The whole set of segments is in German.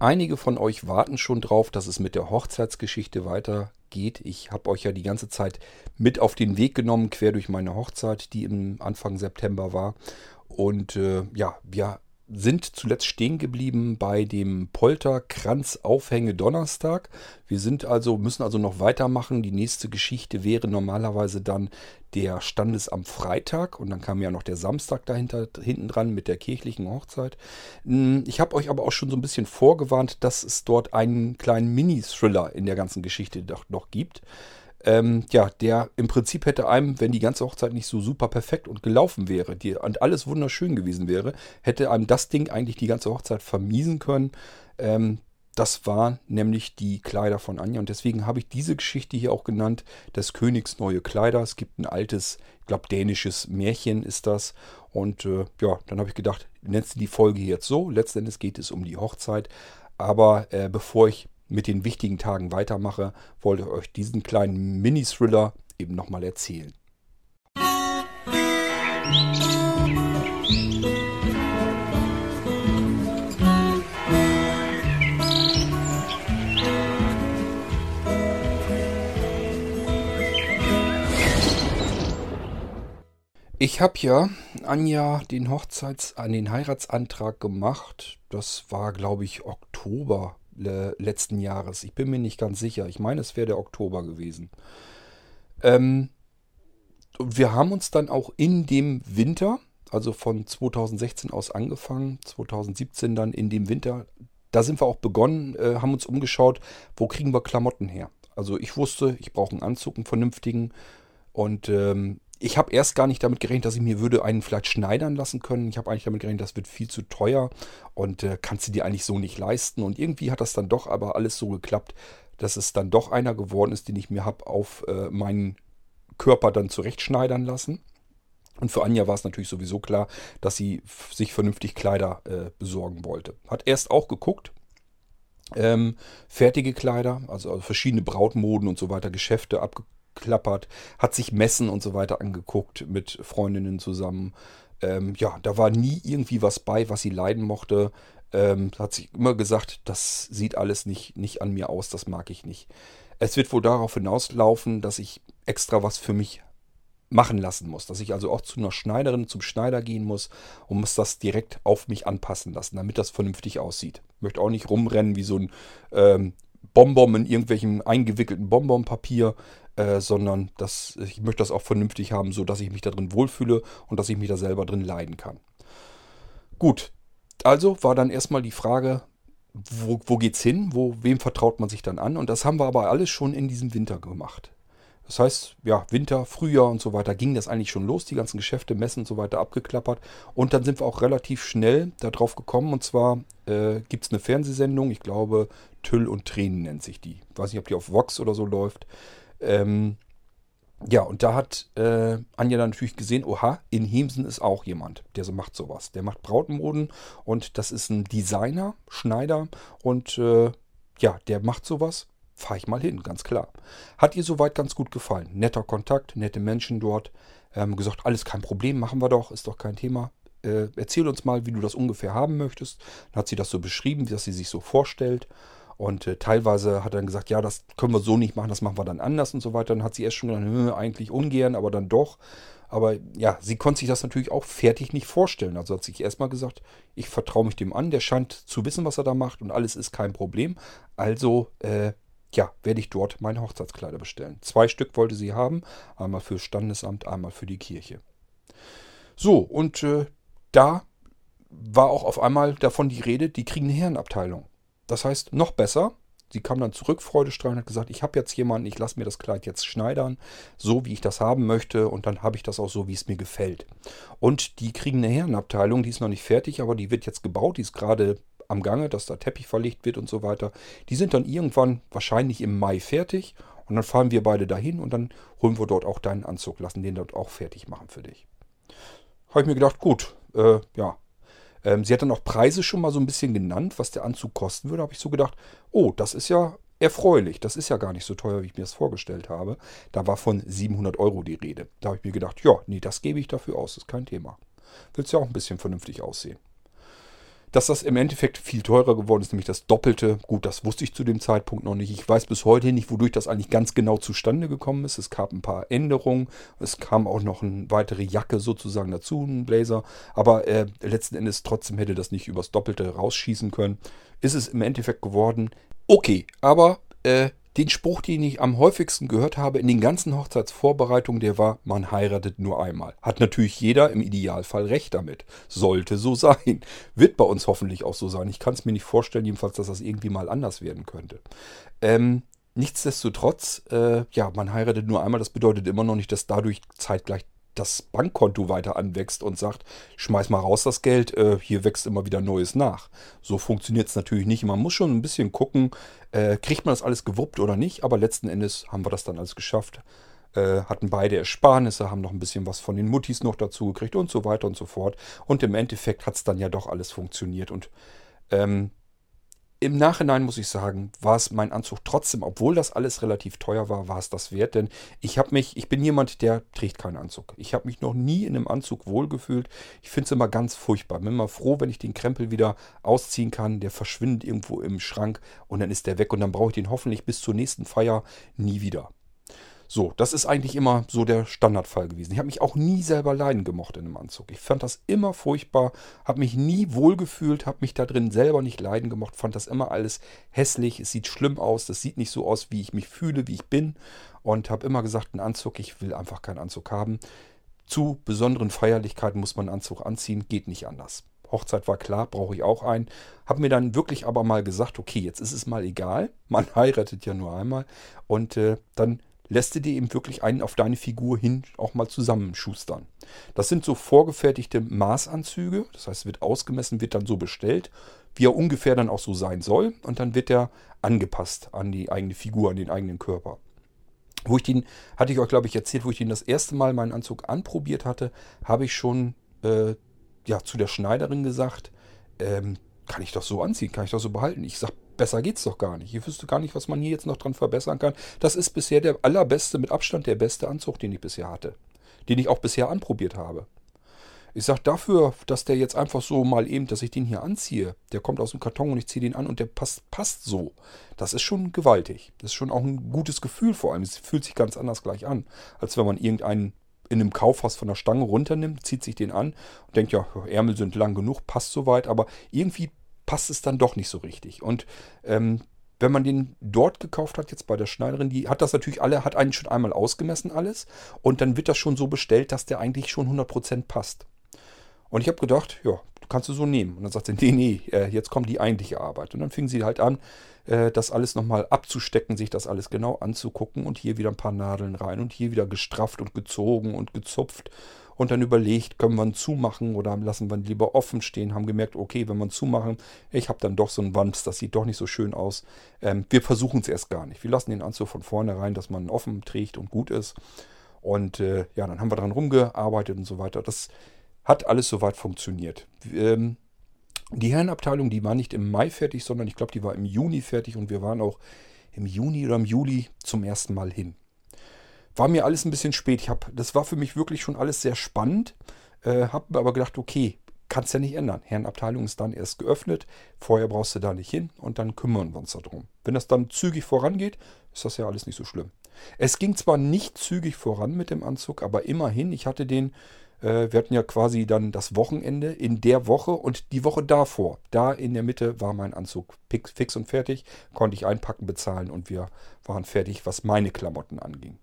Einige von euch warten schon drauf, dass es mit der Hochzeitsgeschichte weitergeht. Ich habe euch ja die ganze Zeit mit auf den Weg genommen, quer durch meine Hochzeit, die im Anfang September war. Und äh, ja, wir sind zuletzt stehen geblieben bei dem Polterkranz-Aufhänge Donnerstag. Wir sind also, müssen also noch weitermachen. Die nächste Geschichte wäre normalerweise dann der Standesamt Freitag und dann kam ja noch der Samstag dahinter hinten dran mit der kirchlichen Hochzeit. Hm, ich habe euch aber auch schon so ein bisschen vorgewarnt, dass es dort einen kleinen Mini-Thriller in der ganzen Geschichte doch noch gibt ähm, ja, der im Prinzip hätte einem, wenn die ganze Hochzeit nicht so super perfekt und gelaufen wäre die, und alles wunderschön gewesen wäre, hätte einem das Ding eigentlich die ganze Hochzeit vermiesen können. Ähm, das waren nämlich die Kleider von Anja und deswegen habe ich diese Geschichte hier auch genannt, des Königs neue Kleider. Es gibt ein altes, ich glaube dänisches Märchen ist das und äh, ja, dann habe ich gedacht, nennst du die Folge jetzt so. Letztendlich geht es um die Hochzeit, aber äh, bevor ich mit den wichtigen Tagen weitermache, wollte ich euch diesen kleinen Mini-Thriller eben nochmal erzählen. Ich habe ja Anja den Hochzeits an den Heiratsantrag gemacht. Das war, glaube ich, Oktober letzten Jahres. Ich bin mir nicht ganz sicher. Ich meine, es wäre der Oktober gewesen. Ähm, wir haben uns dann auch in dem Winter, also von 2016 aus angefangen, 2017 dann in dem Winter, da sind wir auch begonnen, äh, haben uns umgeschaut, wo kriegen wir Klamotten her. Also ich wusste, ich brauche einen Anzug, einen vernünftigen. Und ähm, ich habe erst gar nicht damit gerechnet, dass ich mir würde einen vielleicht schneidern lassen können. Ich habe eigentlich damit gerechnet, das wird viel zu teuer und äh, kannst du dir eigentlich so nicht leisten. Und irgendwie hat das dann doch aber alles so geklappt, dass es dann doch einer geworden ist, den ich mir habe auf äh, meinen Körper dann zurechtschneidern lassen. Und für Anja war es natürlich sowieso klar, dass sie sich vernünftig Kleider äh, besorgen wollte. Hat erst auch geguckt, ähm, fertige Kleider, also, also, verschiedene Brautmoden und so weiter, Geschäfte abgeguckt abklappert, hat sich Messen und so weiter angeguckt mit Freundinnen zusammen. Ähm, ja, da war nie irgendwie was bei, was sie leiden mochte. Ähm, hat sich immer gesagt, das sieht alles nicht, nicht an mir aus, das mag ich nicht. Es wird wohl darauf hinauslaufen, dass ich extra was für mich machen lassen muss. Dass ich also auch zu einer Schneiderin, zum Schneider gehen muss und muss das direkt auf mich anpassen lassen, damit das vernünftig aussieht. Ich möchte auch nicht rumrennen wie so ein ähm, Bonbon in irgendwelchem eingewickelten Bonbonpapier, äh, sondern dass ich möchte das auch vernünftig haben, so dass ich mich da drin wohlfühle und dass ich mich da selber drin leiden kann. Gut, also war dann erstmal die Frage, wo, wo geht's hin? Wo, wem vertraut man sich dann an? Und das haben wir aber alles schon in diesem Winter gemacht. Das heißt, ja, Winter, Frühjahr und so weiter ging das eigentlich schon los, die ganzen Geschäfte, Messen und so weiter abgeklappert. Und dann sind wir auch relativ schnell darauf gekommen. Und zwar äh, gibt es eine Fernsehsendung, ich glaube, Tüll und Tränen nennt sich die. Ich weiß nicht, ob die auf Vox oder so läuft. Ähm, ja, und da hat äh, Anja dann natürlich gesehen, oha, in Hemsen ist auch jemand, der so macht sowas. Der macht Brautmoden und das ist ein Designer, Schneider und äh, ja, der macht sowas. Fahre ich mal hin, ganz klar. Hat ihr soweit ganz gut gefallen. Netter Kontakt, nette Menschen dort. Ähm, gesagt, alles kein Problem, machen wir doch, ist doch kein Thema. Äh, erzähl uns mal, wie du das ungefähr haben möchtest. Dann hat sie das so beschrieben, wie das sie sich so vorstellt. Und äh, teilweise hat er dann gesagt, ja, das können wir so nicht machen, das machen wir dann anders und so weiter. Dann hat sie erst schon gedacht, eigentlich ungern, aber dann doch. Aber ja, sie konnte sich das natürlich auch fertig nicht vorstellen. Also hat sich erstmal gesagt, ich vertraue mich dem an, der scheint zu wissen, was er da macht und alles ist kein Problem. Also, äh, ja, werde ich dort meine Hochzeitskleider bestellen. Zwei Stück wollte sie haben, einmal fürs Standesamt, einmal für die Kirche. So, und äh, da war auch auf einmal davon die Rede, die kriegen eine Herrenabteilung. Das heißt, noch besser, sie kam dann zurück, freudestrahlend, hat gesagt, ich habe jetzt jemanden, ich lasse mir das Kleid jetzt schneidern, so wie ich das haben möchte und dann habe ich das auch so, wie es mir gefällt. Und die kriegen eine Herrenabteilung, die ist noch nicht fertig, aber die wird jetzt gebaut, die ist gerade am Gange, dass da Teppich verlegt wird und so weiter. Die sind dann irgendwann wahrscheinlich im Mai fertig und dann fahren wir beide dahin und dann holen wir dort auch deinen Anzug, lassen den dort auch fertig machen für dich. Habe ich mir gedacht, gut, äh, ja, ähm, sie hat dann auch Preise schon mal so ein bisschen genannt, was der Anzug kosten würde. habe ich so gedacht, oh, das ist ja erfreulich. Das ist ja gar nicht so teuer, wie ich mir das vorgestellt habe. Da war von 700 Euro die Rede. Da habe ich mir gedacht, ja, nee, das gebe ich dafür aus, ist kein Thema. Willst ja auch ein bisschen vernünftig aussehen. Dass das im Endeffekt viel teurer geworden ist, nämlich das Doppelte. Gut, das wusste ich zu dem Zeitpunkt noch nicht. Ich weiß bis heute nicht, wodurch das eigentlich ganz genau zustande gekommen ist. Es gab ein paar Änderungen. Es kam auch noch eine weitere Jacke sozusagen dazu, ein Blazer. Aber äh, letzten Endes trotzdem hätte das nicht übers Doppelte rausschießen können. Ist es im Endeffekt geworden. Okay, aber äh, den Spruch, den ich am häufigsten gehört habe in den ganzen Hochzeitsvorbereitungen, der war, man heiratet nur einmal. Hat natürlich jeder im Idealfall recht damit. Sollte so sein. Wird bei uns hoffentlich auch so sein. Ich kann es mir nicht vorstellen, jedenfalls, dass das irgendwie mal anders werden könnte. Ähm, nichtsdestotrotz, äh, ja, man heiratet nur einmal. Das bedeutet immer noch nicht, dass dadurch zeitgleich das Bankkonto weiter anwächst und sagt, schmeiß mal raus das Geld, äh, hier wächst immer wieder Neues nach. So funktioniert es natürlich nicht. Man muss schon ein bisschen gucken, äh, kriegt man das alles gewuppt oder nicht, aber letzten Endes haben wir das dann alles geschafft. Äh, hatten beide Ersparnisse, haben noch ein bisschen was von den Muttis noch dazu gekriegt und so weiter und so fort. Und im Endeffekt hat es dann ja doch alles funktioniert. Und ähm, im Nachhinein muss ich sagen, war es mein Anzug trotzdem, obwohl das alles relativ teuer war, war es das wert. Denn ich habe mich, ich bin jemand, der trägt keinen Anzug. Ich habe mich noch nie in einem Anzug wohlgefühlt. Ich finde es immer ganz furchtbar. Bin immer froh, wenn ich den Krempel wieder ausziehen kann. Der verschwindet irgendwo im Schrank und dann ist der weg und dann brauche ich den hoffentlich bis zur nächsten Feier nie wieder. So, das ist eigentlich immer so der Standardfall gewesen. Ich habe mich auch nie selber leiden gemocht in einem Anzug. Ich fand das immer furchtbar, habe mich nie wohlgefühlt, habe mich da drin selber nicht leiden gemocht, fand das immer alles hässlich, es sieht schlimm aus, das sieht nicht so aus, wie ich mich fühle, wie ich bin und habe immer gesagt, ein Anzug, ich will einfach keinen Anzug haben. Zu besonderen Feierlichkeiten muss man einen Anzug anziehen, geht nicht anders. Hochzeit war klar, brauche ich auch einen. Habe mir dann wirklich aber mal gesagt, okay, jetzt ist es mal egal. Man heiratet ja nur einmal. Und äh, dann lässt du dir eben wirklich einen auf deine Figur hin auch mal zusammenschustern. Das sind so vorgefertigte Maßanzüge, das heißt, wird ausgemessen, wird dann so bestellt, wie er ungefähr dann auch so sein soll und dann wird er angepasst an die eigene Figur, an den eigenen Körper. Wo ich den, hatte ich euch glaube ich erzählt, wo ich den das erste Mal meinen Anzug anprobiert hatte, habe ich schon äh, ja, zu der Schneiderin gesagt, ähm, kann ich doch so anziehen, kann ich doch so behalten. Ich sage, besser geht's doch gar nicht. Ich wüsste gar nicht, was man hier jetzt noch dran verbessern kann. Das ist bisher der allerbeste, mit Abstand der beste Anzug, den ich bisher hatte. Den ich auch bisher anprobiert habe. Ich sage dafür, dass der jetzt einfach so mal eben, dass ich den hier anziehe, der kommt aus dem Karton und ich ziehe den an und der passt, passt so. Das ist schon gewaltig. Das ist schon auch ein gutes Gefühl vor allem. Es fühlt sich ganz anders gleich an, als wenn man irgendeinen in einem Kaufhaus von der Stange runternimmt, zieht sich den an und denkt, ja, Ärmel sind lang genug, passt soweit, aber irgendwie passt es dann doch nicht so richtig. Und ähm, wenn man den dort gekauft hat, jetzt bei der Schneiderin, die hat das natürlich alle, hat einen schon einmal ausgemessen alles. Und dann wird das schon so bestellt, dass der eigentlich schon 100% passt. Und ich habe gedacht, ja, kannst du so nehmen. Und dann sagt sie, nee, nee, äh, jetzt kommt die eigentliche Arbeit. Und dann fing sie halt an, äh, das alles nochmal abzustecken, sich das alles genau anzugucken und hier wieder ein paar Nadeln rein und hier wieder gestrafft und gezogen und gezupft und dann überlegt, können wir ihn zumachen oder lassen wir ihn lieber offen stehen, haben gemerkt, okay, wenn wir ihn zumachen, ich habe dann doch so einen Wams, das sieht doch nicht so schön aus. Ähm, wir versuchen es erst gar nicht. Wir lassen den Anzug von vornherein, dass man ihn offen trägt und gut ist. Und äh, ja, dann haben wir dran rumgearbeitet und so weiter. Das hat alles soweit funktioniert. Ähm, die Herrenabteilung, die war nicht im Mai fertig, sondern ich glaube, die war im Juni fertig und wir waren auch im Juni oder im Juli zum ersten Mal hin. War mir alles ein bisschen spät. Ich hab, das war für mich wirklich schon alles sehr spannend. Äh, habe aber gedacht, okay, kannst ja nicht ändern. Herrenabteilung ist dann erst geöffnet. Vorher brauchst du da nicht hin und dann kümmern wir uns darum. Wenn das dann zügig vorangeht, ist das ja alles nicht so schlimm. Es ging zwar nicht zügig voran mit dem Anzug, aber immerhin, ich hatte den, äh, wir hatten ja quasi dann das Wochenende in der Woche und die Woche davor. Da in der Mitte war mein Anzug fix und fertig, konnte ich einpacken, bezahlen und wir waren fertig, was meine Klamotten anging.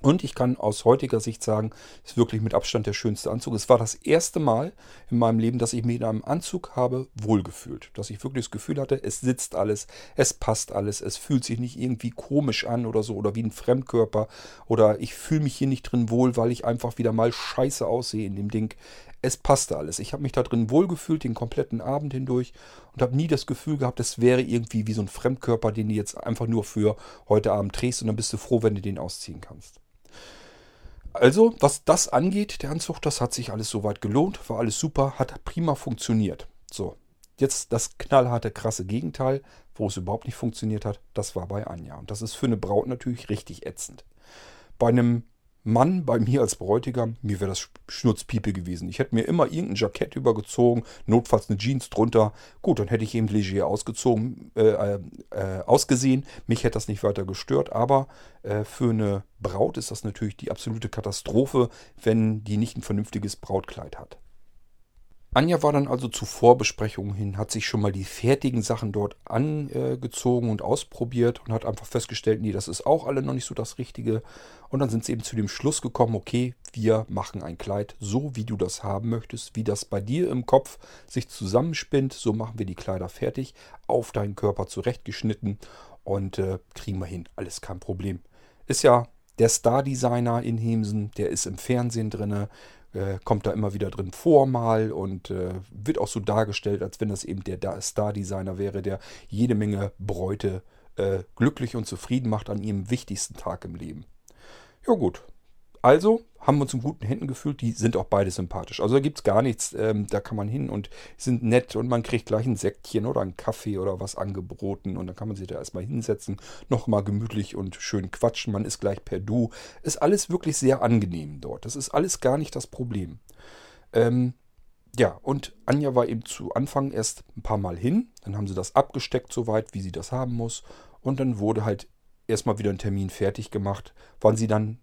Und ich kann aus heutiger Sicht sagen, es ist wirklich mit Abstand der schönste Anzug. Es war das erste Mal in meinem Leben, dass ich mich in einem Anzug habe wohlgefühlt. Dass ich wirklich das Gefühl hatte, es sitzt alles, es passt alles, es fühlt sich nicht irgendwie komisch an oder so oder wie ein Fremdkörper oder ich fühle mich hier nicht drin wohl, weil ich einfach wieder mal scheiße aussehe in dem Ding. Es passte alles. Ich habe mich da drin wohlgefühlt den kompletten Abend hindurch und habe nie das Gefühl gehabt, es wäre irgendwie wie so ein Fremdkörper, den du jetzt einfach nur für heute Abend trägst und dann bist du froh, wenn du den ausziehen kannst. Also, was das angeht, der Anzug, das hat sich alles soweit gelohnt, war alles super, hat prima funktioniert. So, jetzt das knallharte, krasse Gegenteil, wo es überhaupt nicht funktioniert hat, das war bei Anja. Und das ist für eine Braut natürlich richtig ätzend. Bei einem Mann bei mir als Bräutigam, mir wäre das Schnurzpiepe gewesen. Ich hätte mir immer irgendein Jackett übergezogen, notfalls eine Jeans drunter. Gut, dann hätte ich eben leger ausgezogen, äh, äh, äh, ausgesehen. Mich hätte das nicht weiter gestört, aber äh, für eine Braut ist das natürlich die absolute Katastrophe, wenn die nicht ein vernünftiges Brautkleid hat. Anja war dann also zu Vorbesprechungen hin, hat sich schon mal die fertigen Sachen dort angezogen und ausprobiert und hat einfach festgestellt, nee, das ist auch alle noch nicht so das Richtige. Und dann sind sie eben zu dem Schluss gekommen, okay, wir machen ein Kleid so, wie du das haben möchtest, wie das bei dir im Kopf sich zusammenspinnt. So machen wir die Kleider fertig, auf deinen Körper zurechtgeschnitten und äh, kriegen wir hin. Alles kein Problem. Ist ja der Star-Designer in Hemsen, der ist im Fernsehen drinne äh, kommt da immer wieder drin vor mal und äh, wird auch so dargestellt, als wenn das eben der Star-Designer wäre, der jede Menge Bräute äh, glücklich und zufrieden macht an ihrem wichtigsten Tag im Leben. Ja gut, also haben wir uns in guten Händen gefühlt. Die sind auch beide sympathisch. Also da gibt es gar nichts. Ähm, da kann man hin und sind nett und man kriegt gleich ein Säckchen oder einen Kaffee oder was angeboten. Und dann kann man sich da erstmal hinsetzen, nochmal gemütlich und schön quatschen. Man ist gleich per Du. Ist alles wirklich sehr angenehm dort. Das ist alles gar nicht das Problem. Ähm, ja, und Anja war eben zu Anfang erst ein paar Mal hin. Dann haben sie das abgesteckt, soweit, wie sie das haben muss. Und dann wurde halt erstmal wieder ein Termin fertig gemacht, wann sie dann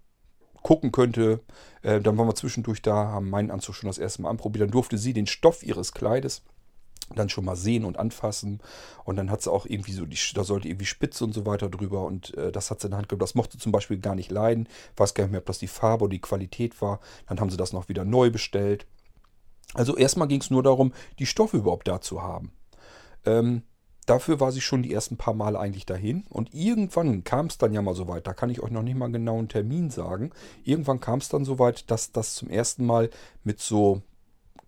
gucken könnte. Äh, dann waren wir zwischendurch da, haben meinen Anzug schon das erste Mal anprobiert. Dann durfte sie den Stoff ihres Kleides dann schon mal sehen und anfassen. Und dann hat sie auch irgendwie so, die, da sollte irgendwie Spitze und so weiter drüber. Und äh, das hat sie in der Hand gehabt. Das mochte zum Beispiel gar nicht leiden. Weiß gar nicht mehr, ob das die Farbe oder die Qualität war. Dann haben sie das noch wieder neu bestellt. Also erstmal ging es nur darum, die Stoffe überhaupt da zu haben. Ähm, dafür war sie schon die ersten paar Male eigentlich dahin. Und irgendwann kam es dann ja mal so weit, da kann ich euch noch nicht mal genau einen Termin sagen. Irgendwann kam es dann so weit, dass das zum ersten Mal mit so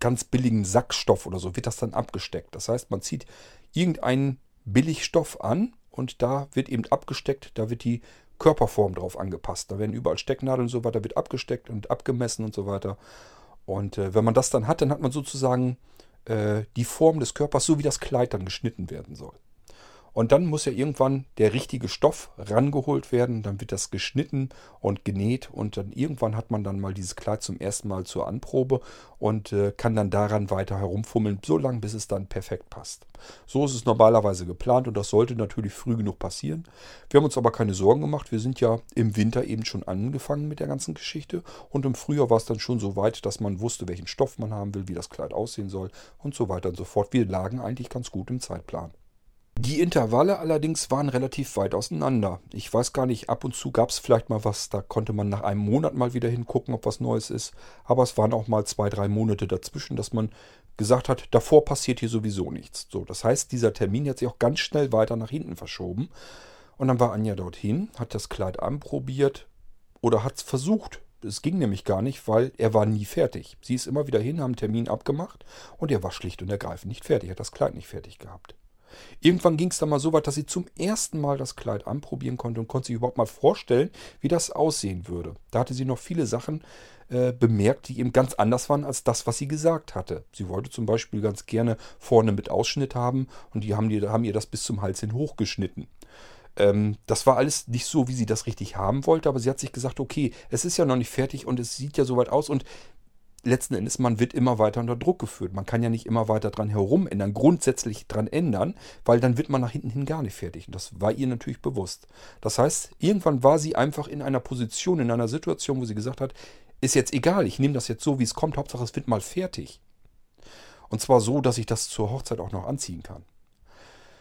ganz billigen Sackstoff oder so wird das dann abgesteckt. Das heißt, man zieht irgendeinen Billigstoff an und da wird eben abgesteckt, da wird die Körperform drauf angepasst. Da werden überall Stecknadeln und so weiter, wird abgesteckt und abgemessen und so weiter. Und äh, wenn man das dann hat, dann hat man sozusagen äh, die Form des Körpers, so wie das Kleid dann geschnitten werden soll. Und dann muss ja irgendwann der richtige Stoff rangeholt werden. Dann wird das geschnitten und genäht. Und dann irgendwann hat man dann mal dieses Kleid zum ersten Mal zur Anprobe und äh, kann dann daran weiter herumfummeln, so lange bis es dann perfekt passt. So ist es normalerweise geplant und das sollte natürlich früh genug passieren. Wir haben uns aber keine Sorgen gemacht. Wir sind ja im Winter eben schon angefangen mit der ganzen Geschichte. Und im Frühjahr war es dann schon so weit, dass man wusste, welchen Stoff man haben will, wie das Kleid aussehen soll und so weiter und so fort. Wir lagen eigentlich ganz gut im Zeitplan. Die Intervalle allerdings waren relativ weit auseinander. Ich weiß gar nicht, ab und zu gab es vielleicht mal was, da konnte man nach einem Monat mal wieder hingucken, ob was Neues ist. Aber es waren auch mal zwei, drei Monate dazwischen, dass man gesagt hat, davor passiert hier sowieso nichts. So, das heißt, dieser Termin hat sich auch ganz schnell weiter nach hinten verschoben. Und dann war Anja dorthin, hat das Kleid anprobiert oder hat es versucht. Es ging nämlich gar nicht, weil er war nie fertig. Sie ist immer wieder hin, haben einen Termin abgemacht und er war schlicht und ergreifend nicht fertig, hat das Kleid nicht fertig gehabt. Irgendwann ging es dann mal so weit, dass sie zum ersten Mal das Kleid anprobieren konnte und konnte sich überhaupt mal vorstellen, wie das aussehen würde. Da hatte sie noch viele Sachen äh, bemerkt, die eben ganz anders waren als das, was sie gesagt hatte. Sie wollte zum Beispiel ganz gerne vorne mit Ausschnitt haben und die haben, die, haben ihr das bis zum Hals hin hochgeschnitten ähm, das war alles nicht so, wie sie das richtig haben wollte, aber sie hat sich gesagt, okay, es ist ja noch nicht fertig und es sieht ja soweit aus und letzten Endes, man wird immer weiter unter Druck geführt. Man kann ja nicht immer weiter dran herumändern, grundsätzlich dran ändern, weil dann wird man nach hinten hin gar nicht fertig. Und das war ihr natürlich bewusst. Das heißt, irgendwann war sie einfach in einer Position, in einer Situation, wo sie gesagt hat, ist jetzt egal, ich nehme das jetzt so, wie es kommt, Hauptsache es wird mal fertig. Und zwar so, dass ich das zur Hochzeit auch noch anziehen kann.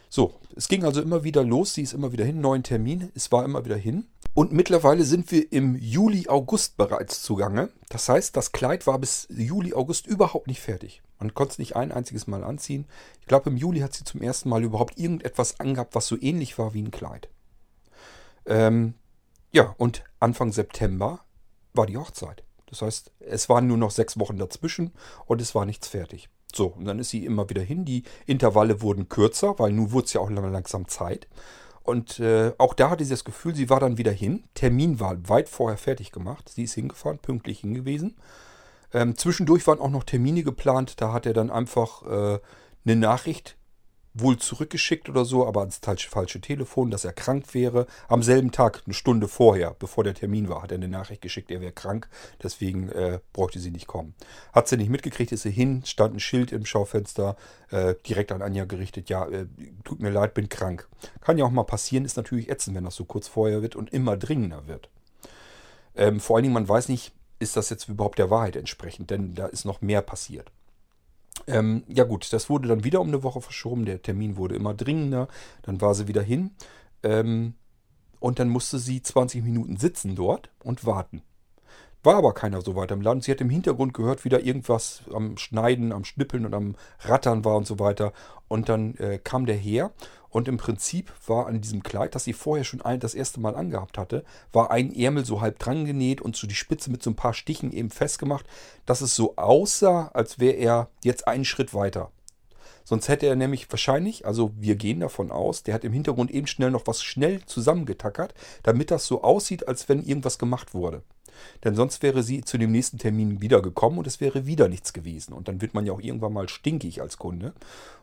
So, es ging also immer wieder los, sie ist immer wieder hin, neuen Termin, es war immer wieder hin. Und mittlerweile sind wir im Juli, August bereits zugange. Das heißt, das Kleid war bis Juli, August überhaupt nicht fertig. Man konnte es nicht ein einziges Mal anziehen. Ich glaube, im Juli hat sie zum ersten Mal überhaupt irgendetwas angehabt, was so ähnlich war wie ein Kleid. Ähm, ja, und Anfang September war die Hochzeit. Das heißt, es waren nur noch sechs Wochen dazwischen und es war nichts fertig. So, und dann ist sie immer wieder hin. Die Intervalle wurden kürzer, weil nun wurde es ja auch langsam Zeit. Und äh, auch da hatte sie das Gefühl, sie war dann wieder hin. Termin war weit vorher fertig gemacht. Sie ist hingefahren, pünktlich hingewiesen. Ähm, zwischendurch waren auch noch Termine geplant. Da hat er dann einfach äh, eine Nachricht wohl zurückgeschickt oder so, aber ans falsche Telefon, dass er krank wäre. Am selben Tag, eine Stunde vorher, bevor der Termin war, hat er eine Nachricht geschickt, er wäre krank, deswegen äh, bräuchte sie nicht kommen. Hat sie nicht mitgekriegt, ist sie hin, stand ein Schild im Schaufenster, äh, direkt an Anja gerichtet, ja, äh, tut mir leid, bin krank. Kann ja auch mal passieren, ist natürlich ätzend, wenn das so kurz vorher wird und immer dringender wird. Ähm, vor allen Dingen, man weiß nicht, ist das jetzt überhaupt der Wahrheit entsprechend, denn da ist noch mehr passiert. Ähm, ja gut, das wurde dann wieder um eine Woche verschoben. Der Termin wurde immer dringender. Dann war sie wieder hin. Ähm, und dann musste sie 20 Minuten sitzen dort und warten. War aber keiner so weiter im Laden. Sie hat im Hintergrund gehört, wie da irgendwas am Schneiden, am Schnippeln und am Rattern war und so weiter. Und dann äh, kam der her und im Prinzip war an diesem Kleid, das sie vorher schon ein, das erste Mal angehabt hatte, war ein Ärmel so halb dran genäht und so die Spitze mit so ein paar Stichen eben festgemacht, dass es so aussah, als wäre er jetzt einen Schritt weiter. Sonst hätte er nämlich wahrscheinlich, also wir gehen davon aus, der hat im Hintergrund eben schnell noch was schnell zusammengetackert, damit das so aussieht, als wenn irgendwas gemacht wurde. Denn sonst wäre sie zu dem nächsten Termin wieder gekommen und es wäre wieder nichts gewesen. Und dann wird man ja auch irgendwann mal stinkig als Kunde.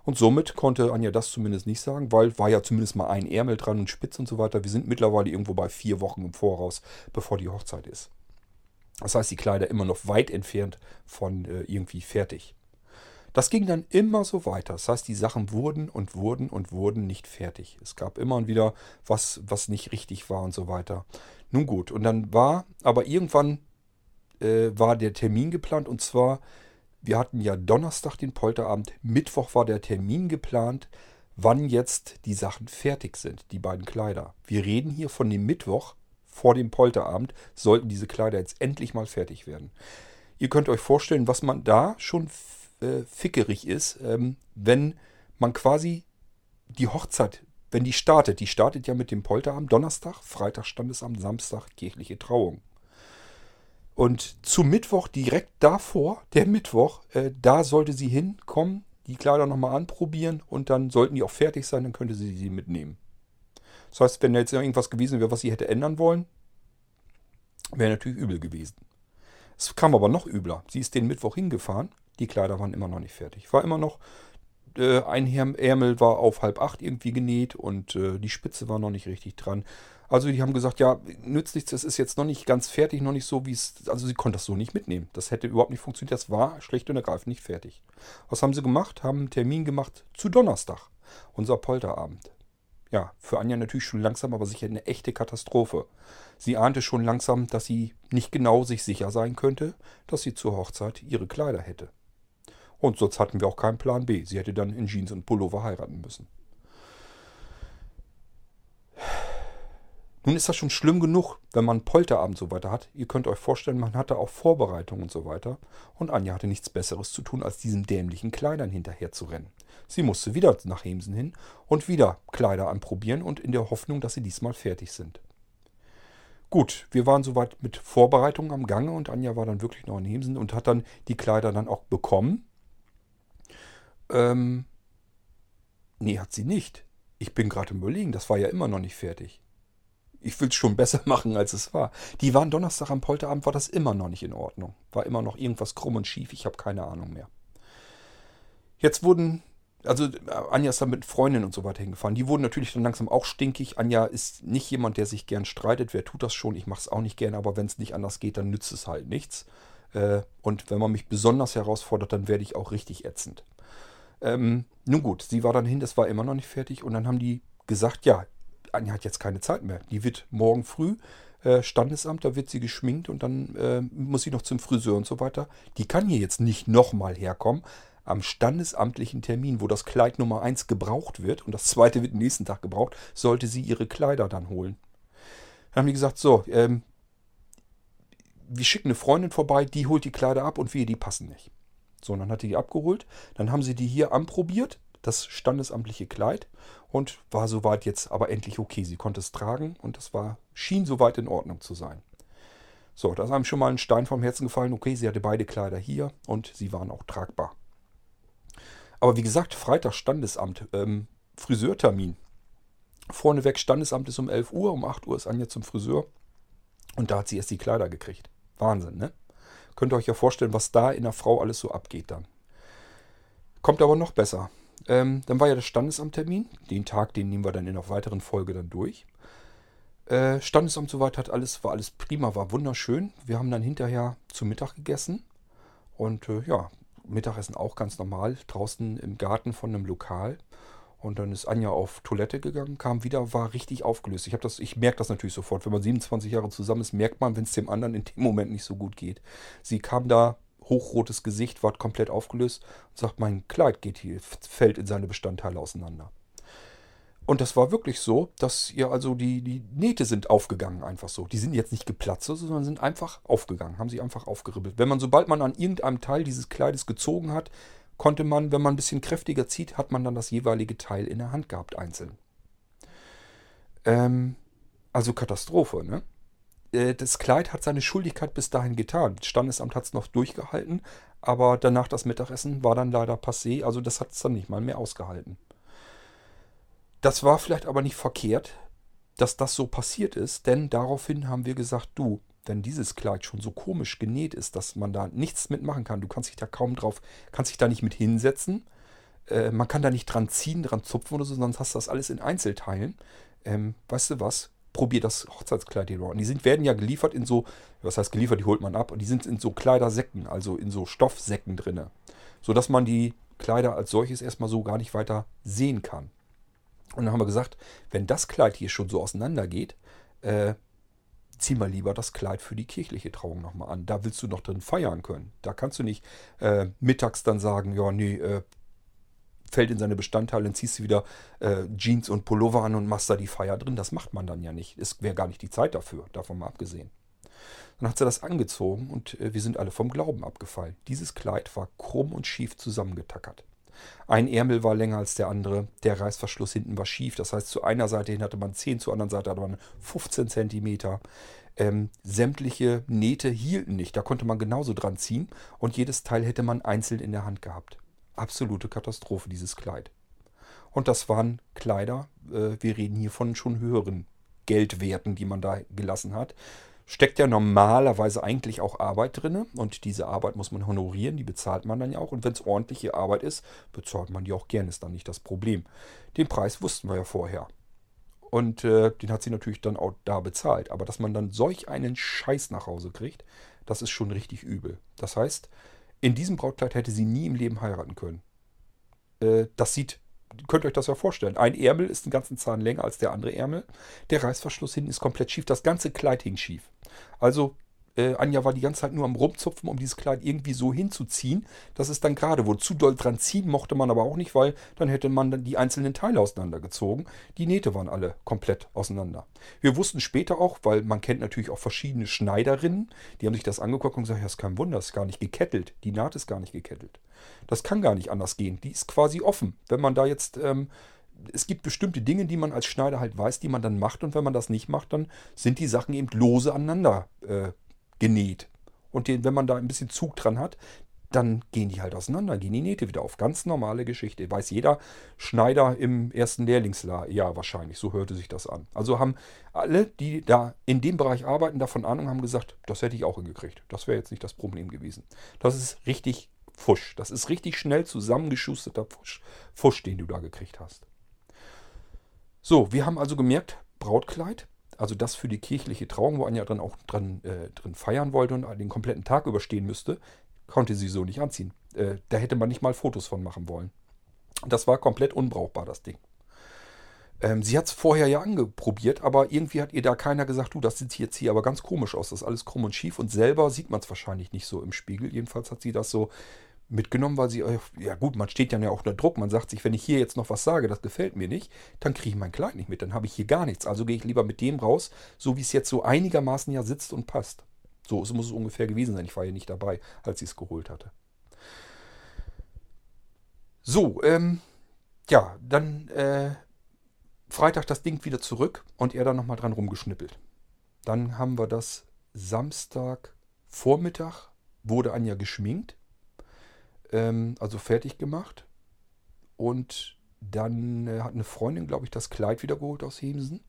Und somit konnte Anja das zumindest nicht sagen, weil war ja zumindest mal ein Ärmel dran und spitz und so weiter. Wir sind mittlerweile irgendwo bei vier Wochen im Voraus, bevor die Hochzeit ist. Das heißt, die Kleider immer noch weit entfernt von äh, irgendwie fertig. Das ging dann immer so weiter. Das heißt, die Sachen wurden und wurden und wurden nicht fertig. Es gab immer wieder was, was nicht richtig war und so weiter. Nun gut, und dann war, aber irgendwann äh, war der Termin geplant und zwar, wir hatten ja Donnerstag den Polterabend, Mittwoch war der Termin geplant, wann jetzt die Sachen fertig sind, die beiden Kleider. Wir reden hier von dem Mittwoch vor dem Polterabend, sollten diese Kleider jetzt endlich mal fertig werden. Ihr könnt euch vorstellen, was man da schon äh, fickerig ist, ähm, wenn man quasi die Hochzeit, wenn die startet. Die startet ja mit dem Polterabend Donnerstag, Freitag Standesamt, Samstag kirchliche Trauung. Und zum Mittwoch direkt davor, der Mittwoch, äh, da sollte sie hinkommen, die Kleider nochmal anprobieren und dann sollten die auch fertig sein, dann könnte sie sie mitnehmen. Das heißt, wenn da jetzt irgendwas gewesen wäre, was sie hätte ändern wollen, wäre natürlich übel gewesen. Es kam aber noch übler. Sie ist den Mittwoch hingefahren, die Kleider waren immer noch nicht fertig. War immer noch, äh, ein Ärmel war auf halb acht irgendwie genäht und äh, die Spitze war noch nicht richtig dran. Also die haben gesagt, ja, nützt nichts, es ist jetzt noch nicht ganz fertig, noch nicht so, wie es, also sie konnte das so nicht mitnehmen. Das hätte überhaupt nicht funktioniert, das war schlecht und ergreifend nicht fertig. Was haben sie gemacht? Haben einen Termin gemacht zu Donnerstag, unser Polterabend. Ja, für Anja natürlich schon langsam, aber sicher eine echte Katastrophe. Sie ahnte schon langsam, dass sie nicht genau sich sicher sein könnte, dass sie zur Hochzeit ihre Kleider hätte. Und sonst hatten wir auch keinen Plan B. Sie hätte dann in Jeans und Pullover heiraten müssen. Nun ist das schon schlimm genug, wenn man Polterabend so weiter hat. Ihr könnt euch vorstellen, man hatte auch Vorbereitungen und so weiter. Und Anja hatte nichts Besseres zu tun, als diesen dämlichen Kleidern hinterher zu rennen. Sie musste wieder nach Hemsen hin und wieder Kleider anprobieren und in der Hoffnung, dass sie diesmal fertig sind. Gut, wir waren soweit mit Vorbereitungen am Gange und Anja war dann wirklich noch in Hemsen und hat dann die Kleider dann auch bekommen. Ähm, nee, hat sie nicht. Ich bin gerade im Überlegen, das war ja immer noch nicht fertig. Ich will es schon besser machen, als es war. Die waren Donnerstag am Polterabend, war das immer noch nicht in Ordnung. War immer noch irgendwas krumm und schief, ich habe keine Ahnung mehr. Jetzt wurden, also Anja ist dann mit Freundinnen und so weiter hingefahren. Die wurden natürlich dann langsam auch stinkig. Anja ist nicht jemand, der sich gern streitet. Wer tut das schon? Ich mache es auch nicht gern, aber wenn es nicht anders geht, dann nützt es halt nichts. Äh, und wenn man mich besonders herausfordert, dann werde ich auch richtig ätzend. Ähm, nun gut, sie war dann hin, das war immer noch nicht fertig. Und dann haben die gesagt, ja, Anja hat jetzt keine Zeit mehr. Die wird morgen früh äh, Standesamt, da wird sie geschminkt und dann äh, muss sie noch zum Friseur und so weiter. Die kann hier jetzt nicht nochmal herkommen. Am standesamtlichen Termin, wo das Kleid Nummer 1 gebraucht wird und das zweite wird nächsten Tag gebraucht, sollte sie ihre Kleider dann holen. Dann haben die gesagt, so, ähm, wir schicken eine Freundin vorbei, die holt die Kleider ab und wir, die passen nicht. So, und dann hat die die abgeholt. Dann haben sie die hier anprobiert, das standesamtliche Kleid, und war soweit jetzt aber endlich okay. Sie konnte es tragen und das war, schien soweit in Ordnung zu sein. So, da ist einem schon mal ein Stein vom Herzen gefallen. Okay, sie hatte beide Kleider hier und sie waren auch tragbar. Aber wie gesagt, Freitag Standesamt, ähm, Friseurtermin. Vorneweg Standesamt ist um 11 Uhr, um 8 Uhr ist Anja zum Friseur. Und da hat sie erst die Kleider gekriegt. Wahnsinn, ne? Könnt ihr euch ja vorstellen, was da in der Frau alles so abgeht dann. Kommt aber noch besser. Ähm, dann war ja das Standesamttermin. Den Tag, den nehmen wir dann in einer weiteren Folge dann durch. Äh, Standesamt soweit hat alles, war alles prima, war wunderschön. Wir haben dann hinterher zu Mittag gegessen. Und äh, ja, Mittagessen auch ganz normal, draußen im Garten von einem Lokal. Und dann ist Anja auf Toilette gegangen, kam wieder, war richtig aufgelöst. Ich, ich merke das natürlich sofort. Wenn man 27 Jahre zusammen ist, merkt man, wenn es dem anderen in dem Moment nicht so gut geht. Sie kam da, hochrotes Gesicht, war komplett aufgelöst und sagt, mein Kleid geht hier, fällt in seine Bestandteile auseinander. Und das war wirklich so, dass ihr also die, die Nähte sind aufgegangen, einfach so. Die sind jetzt nicht geplatzt, sondern sind einfach aufgegangen, haben sie einfach aufgeribbelt. Wenn man, sobald man an irgendeinem Teil dieses Kleides gezogen hat, konnte man, wenn man ein bisschen kräftiger zieht, hat man dann das jeweilige Teil in der Hand gehabt, einzeln. Ähm, also Katastrophe, ne? Äh, das Kleid hat seine Schuldigkeit bis dahin getan. Das Standesamt hat es noch durchgehalten, aber danach das Mittagessen war dann leider passé, also das hat es dann nicht mal mehr ausgehalten. Das war vielleicht aber nicht verkehrt, dass das so passiert ist, denn daraufhin haben wir gesagt, du, wenn dieses Kleid schon so komisch genäht ist, dass man da nichts mitmachen kann, du kannst dich da kaum drauf, kannst dich da nicht mit hinsetzen, äh, man kann da nicht dran ziehen, dran zupfen oder so, sonst hast du das alles in Einzelteilen. Ähm, weißt du was? Probier das Hochzeitskleid hier Und die sind, werden ja geliefert in so, was heißt geliefert, die holt man ab, und die sind in so Kleidersäcken, also in so Stoffsäcken drinne, sodass man die Kleider als solches erstmal so gar nicht weiter sehen kann. Und dann haben wir gesagt, wenn das Kleid hier schon so auseinander geht, äh, zieh mal lieber das Kleid für die kirchliche Trauung nochmal an. Da willst du noch drin feiern können. Da kannst du nicht äh, mittags dann sagen, ja, nee, äh, fällt in seine Bestandteile, dann ziehst du wieder äh, Jeans und Pullover an und machst da die Feier drin. Das macht man dann ja nicht. Es wäre gar nicht die Zeit dafür, davon mal abgesehen. Dann hat sie das angezogen und äh, wir sind alle vom Glauben abgefallen. Dieses Kleid war krumm und schief zusammengetackert. Ein Ärmel war länger als der andere. Der Reißverschluss hinten war schief. Das heißt, zu einer Seite hin hatte man 10, zur anderen Seite hatte man 15 cm. Ähm, sämtliche Nähte hielten nicht. Da konnte man genauso dran ziehen. Und jedes Teil hätte man einzeln in der Hand gehabt. Absolute Katastrophe, dieses Kleid. Und das waren Kleider. Äh, wir reden hier von schon höheren Geldwerten, die man da gelassen hat steckt ja normalerweise eigentlich auch Arbeit drin und diese Arbeit muss man honorieren, die bezahlt man dann ja auch und wenn es ordentliche Arbeit ist, bezahlt man die auch gerne, ist dann nicht das Problem. Den Preis wussten wir ja vorher und äh, den hat sie natürlich dann auch da bezahlt, aber dass man dann solch einen Scheiß nach Hause kriegt, das ist schon richtig übel. Das heißt, in diesem Brautkleid hätte sie nie im Leben heiraten können. Äh, das sieht könnt euch das ja vorstellen. Ein Ärmel ist einen ganzen Zahn länger als der andere Ärmel. Der Reißverschluss hinten ist komplett schief. Das ganze Kleid hing schief. Also äh, Anja war die ganze Zeit nur am Rumzupfen, um dieses Kleid irgendwie so hinzuziehen, dass es dann gerade wurde. Zu doll dran ziehen mochte man aber auch nicht, weil dann hätte man dann die einzelnen Teile auseinandergezogen. Die Nähte waren alle komplett auseinander. Wir wussten später auch, weil man kennt natürlich auch verschiedene Schneiderinnen, die haben sich das angeguckt und gesagt, ja, ist kein Wunder, ist gar nicht gekettelt. Die Naht ist gar nicht gekettelt. Das kann gar nicht anders gehen. Die ist quasi offen. Wenn man da jetzt... Ähm, es gibt bestimmte Dinge, die man als Schneider halt weiß, die man dann macht. Und wenn man das nicht macht, dann sind die Sachen eben lose aneinander äh, genäht. Und den, wenn man da ein bisschen Zug dran hat, dann gehen die halt auseinander, gehen die Nähte wieder auf. Ganz normale Geschichte. Weiß jeder Schneider im ersten Lehrlingsjahr ja, wahrscheinlich. So hörte sich das an. Also haben alle, die da in dem Bereich arbeiten, davon Ahnung, haben gesagt, das hätte ich auch hingekriegt. Das wäre jetzt nicht das Problem gewesen. Das ist richtig Fusch. Das ist richtig schnell zusammengeschusterter Fusch, Fusch den du da gekriegt hast. So, wir haben also gemerkt, Brautkleid also das für die kirchliche Trauung, wo Anja dann auch dran, äh, drin feiern wollte und den kompletten Tag überstehen müsste, konnte sie so nicht anziehen. Äh, da hätte man nicht mal Fotos von machen wollen. Das war komplett unbrauchbar, das Ding. Ähm, sie hat es vorher ja angeprobiert, aber irgendwie hat ihr da keiner gesagt, du, das sieht jetzt hier aber ganz komisch aus, das ist alles krumm und schief und selber sieht man es wahrscheinlich nicht so im Spiegel. Jedenfalls hat sie das so mitgenommen, weil sie, äh, ja gut, man steht ja auch unter Druck. Man sagt sich, wenn ich hier jetzt noch was sage, das gefällt mir nicht, dann kriege ich mein Kleid nicht mit, dann habe ich hier gar nichts. Also gehe ich lieber mit dem raus, so wie es jetzt so einigermaßen ja sitzt und passt. So muss es ungefähr gewesen sein. Ich war ja nicht dabei, als sie es geholt hatte. So, ähm, ja, dann äh, Freitag das Ding wieder zurück und er dann nochmal dran rumgeschnippelt. Dann haben wir das Samstag Vormittag, wurde Anja geschminkt ähm, also fertig gemacht. Und dann äh, hat eine Freundin, glaube ich, das Kleid wieder geholt aus Hemsen.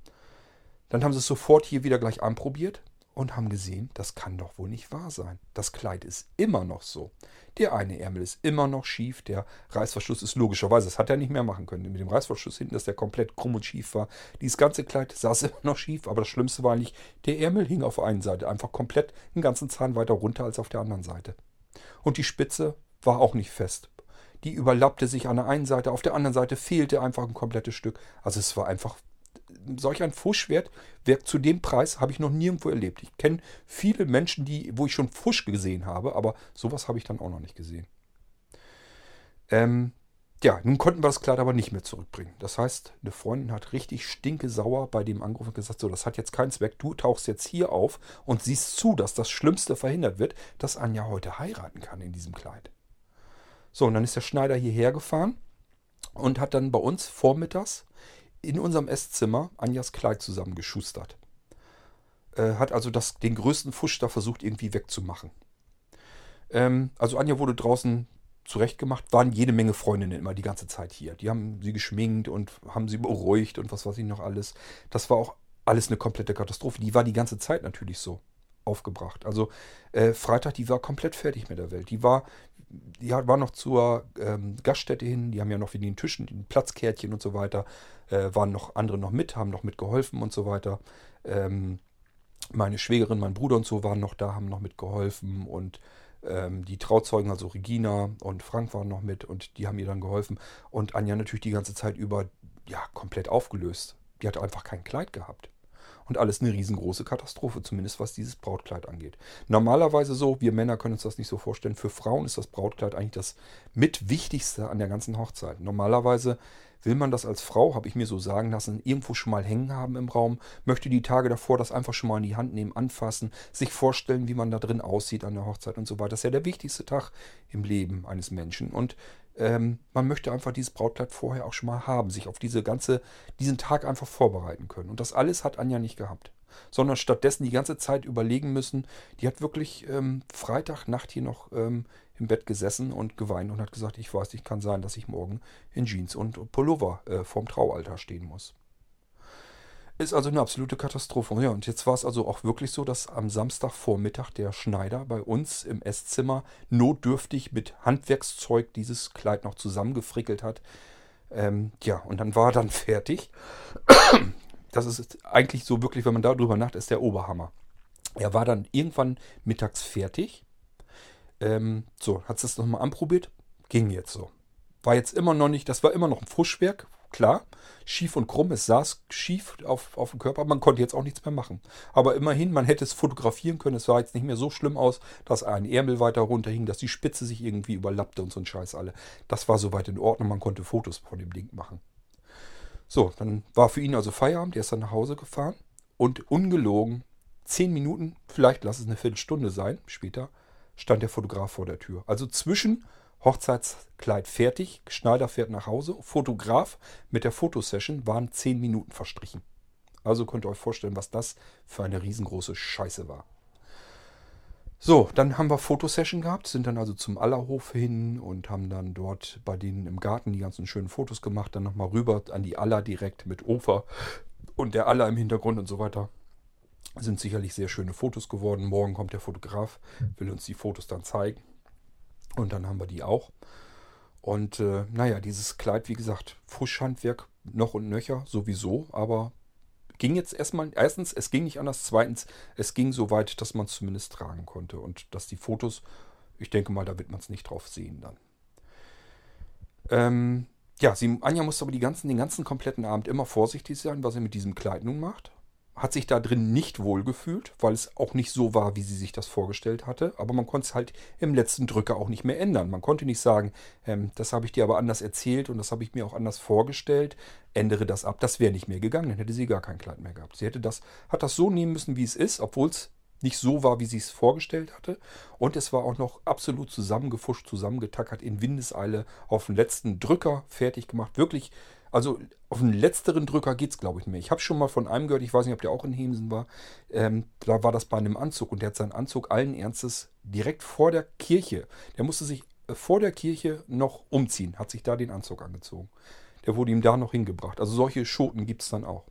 Dann haben sie es sofort hier wieder gleich anprobiert. Und haben gesehen, das kann doch wohl nicht wahr sein. Das Kleid ist immer noch so. Der eine Ärmel ist immer noch schief, der Reißverschluss ist logischerweise, das hat er nicht mehr machen können. Mit dem Reißverschluss hinten, dass der komplett krumm und schief war. Dieses ganze Kleid saß immer noch schief, aber das Schlimmste war eigentlich, der Ärmel hing auf einer Seite einfach komplett einen ganzen Zahn weiter runter als auf der anderen Seite. Und die Spitze war auch nicht fest. Die überlappte sich an der einen Seite, auf der anderen Seite fehlte einfach ein komplettes Stück. Also es war einfach solch ein Fuschwert wirkt zu dem Preis habe ich noch nirgendwo erlebt. Ich kenne viele Menschen, die, wo ich schon Fusch gesehen habe, aber sowas habe ich dann auch noch nicht gesehen. Ähm, ja, nun konnten wir das Kleid aber nicht mehr zurückbringen. Das heißt, eine Freundin hat richtig stinke sauer bei dem Anruf und gesagt, so, das hat jetzt keinen Zweck, du tauchst jetzt hier auf und siehst zu, dass das Schlimmste verhindert wird, dass Anja heute heiraten kann in diesem Kleid. So, und dann ist der Schneider hierher gefahren und hat dann bei uns vormittags in unserem Esszimmer Anjas Kleid zusammengeschustert. Äh, hat also das, den größten Fusch da versucht irgendwie wegzumachen. Ähm, also Anja wurde draußen zurechtgemacht, waren jede Menge Freundinnen immer die ganze Zeit hier. Die haben sie geschminkt und haben sie beruhigt und was weiß ich noch alles. Das war auch alles eine komplette Katastrophe. Die war die ganze Zeit natürlich so aufgebracht. Also äh, Freitag, die war komplett fertig mit der Welt. Die war, die war noch zur ähm, Gaststätte hin, die haben ja noch wie den Tischen, den Platzkärtchen und so weiter, äh, waren noch andere noch mit, haben noch mitgeholfen und so weiter. Ähm, meine Schwägerin, mein Bruder und so waren noch da, haben noch mitgeholfen und ähm, die Trauzeugen, also Regina und Frank waren noch mit und die haben ihr dann geholfen. Und Anja natürlich die ganze Zeit über, ja, komplett aufgelöst. Die hat einfach kein Kleid gehabt. Und alles eine riesengroße Katastrophe, zumindest was dieses Brautkleid angeht. Normalerweise so, wir Männer können uns das nicht so vorstellen. Für Frauen ist das Brautkleid eigentlich das mitwichtigste an der ganzen Hochzeit. Normalerweise will man das als Frau, habe ich mir so sagen lassen, irgendwo schon mal hängen haben im Raum, möchte die Tage davor das einfach schon mal in die Hand nehmen, anfassen, sich vorstellen, wie man da drin aussieht an der Hochzeit und so weiter. Das ist ja der wichtigste Tag im Leben eines Menschen. Und ähm, man möchte einfach dieses Brautkleid vorher auch schon mal haben, sich auf diese ganze, diesen Tag einfach vorbereiten können. Und das alles hat Anja nicht gehabt. Sondern stattdessen die ganze Zeit überlegen müssen. Die hat wirklich ähm, Freitagnacht hier noch ähm, im Bett gesessen und geweint und hat gesagt, ich weiß nicht, kann sein, dass ich morgen in Jeans und Pullover äh, vorm Traualtar stehen muss. Ist also eine absolute Katastrophe. Ja, und jetzt war es also auch wirklich so, dass am Samstagvormittag der Schneider bei uns im Esszimmer notdürftig mit Handwerkszeug dieses Kleid noch zusammengefrickelt hat. Ähm, ja, und dann war er dann fertig. Das ist eigentlich so wirklich, wenn man darüber nachdenkt, ist der Oberhammer. Er war dann irgendwann mittags fertig. Ähm, so, hat es das nochmal anprobiert? Ging jetzt so. War jetzt immer noch nicht, das war immer noch ein Fuschwerk, klar, schief und krumm, es saß schief auf, auf dem Körper, man konnte jetzt auch nichts mehr machen. Aber immerhin, man hätte es fotografieren können, es sah jetzt nicht mehr so schlimm aus, dass ein Ärmel weiter runterhing, dass die Spitze sich irgendwie überlappte und so ein Scheiß alle. Das war soweit in Ordnung, man konnte Fotos von dem Ding machen. So, dann war für ihn also Feierabend, er ist dann nach Hause gefahren und ungelogen, zehn Minuten, vielleicht lass es eine Viertelstunde sein, später, stand der Fotograf vor der Tür. Also zwischen Hochzeitskleid fertig, Schneider fährt nach Hause, Fotograf mit der Fotosession waren zehn Minuten verstrichen. Also könnt ihr euch vorstellen, was das für eine riesengroße Scheiße war. So, dann haben wir Fotosession gehabt, sind dann also zum Allerhof hin und haben dann dort bei denen im Garten die ganzen schönen Fotos gemacht, dann nochmal rüber an die Aller direkt mit Ofer und der Aller im Hintergrund und so weiter. Sind sicherlich sehr schöne Fotos geworden. Morgen kommt der Fotograf, will uns die Fotos dann zeigen. Und dann haben wir die auch. Und äh, naja, dieses Kleid, wie gesagt, Fuschhandwerk noch und nöcher sowieso, aber ging jetzt erstmal, erstens, es ging nicht anders, zweitens, es ging so weit, dass man es zumindest tragen konnte und dass die Fotos, ich denke mal, da wird man es nicht drauf sehen dann. Ähm, ja, sie, Anja musste aber die ganzen, den ganzen kompletten Abend immer vorsichtig sein, was sie mit diesem Kleid nun macht hat sich da drin nicht wohl gefühlt, weil es auch nicht so war, wie sie sich das vorgestellt hatte. Aber man konnte es halt im letzten Drücker auch nicht mehr ändern. Man konnte nicht sagen, ähm, das habe ich dir aber anders erzählt und das habe ich mir auch anders vorgestellt. Ändere das ab. Das wäre nicht mehr gegangen. Dann hätte sie gar kein Kleid mehr gehabt. Sie hätte das, hat das so nehmen müssen, wie es ist, obwohl es nicht so war, wie sie es vorgestellt hatte. Und es war auch noch absolut zusammengefuscht, zusammengetackert, in Windeseile auf den letzten Drücker fertig gemacht. Wirklich also auf den letzteren Drücker geht es, glaube ich, nicht mehr. Ich habe schon mal von einem gehört, ich weiß nicht, ob der auch in Hemsen war. Ähm, da war das bei einem Anzug und der hat seinen Anzug allen Ernstes direkt vor der Kirche. Der musste sich äh, vor der Kirche noch umziehen, hat sich da den Anzug angezogen. Der wurde ihm da noch hingebracht. Also solche Schoten gibt es dann auch.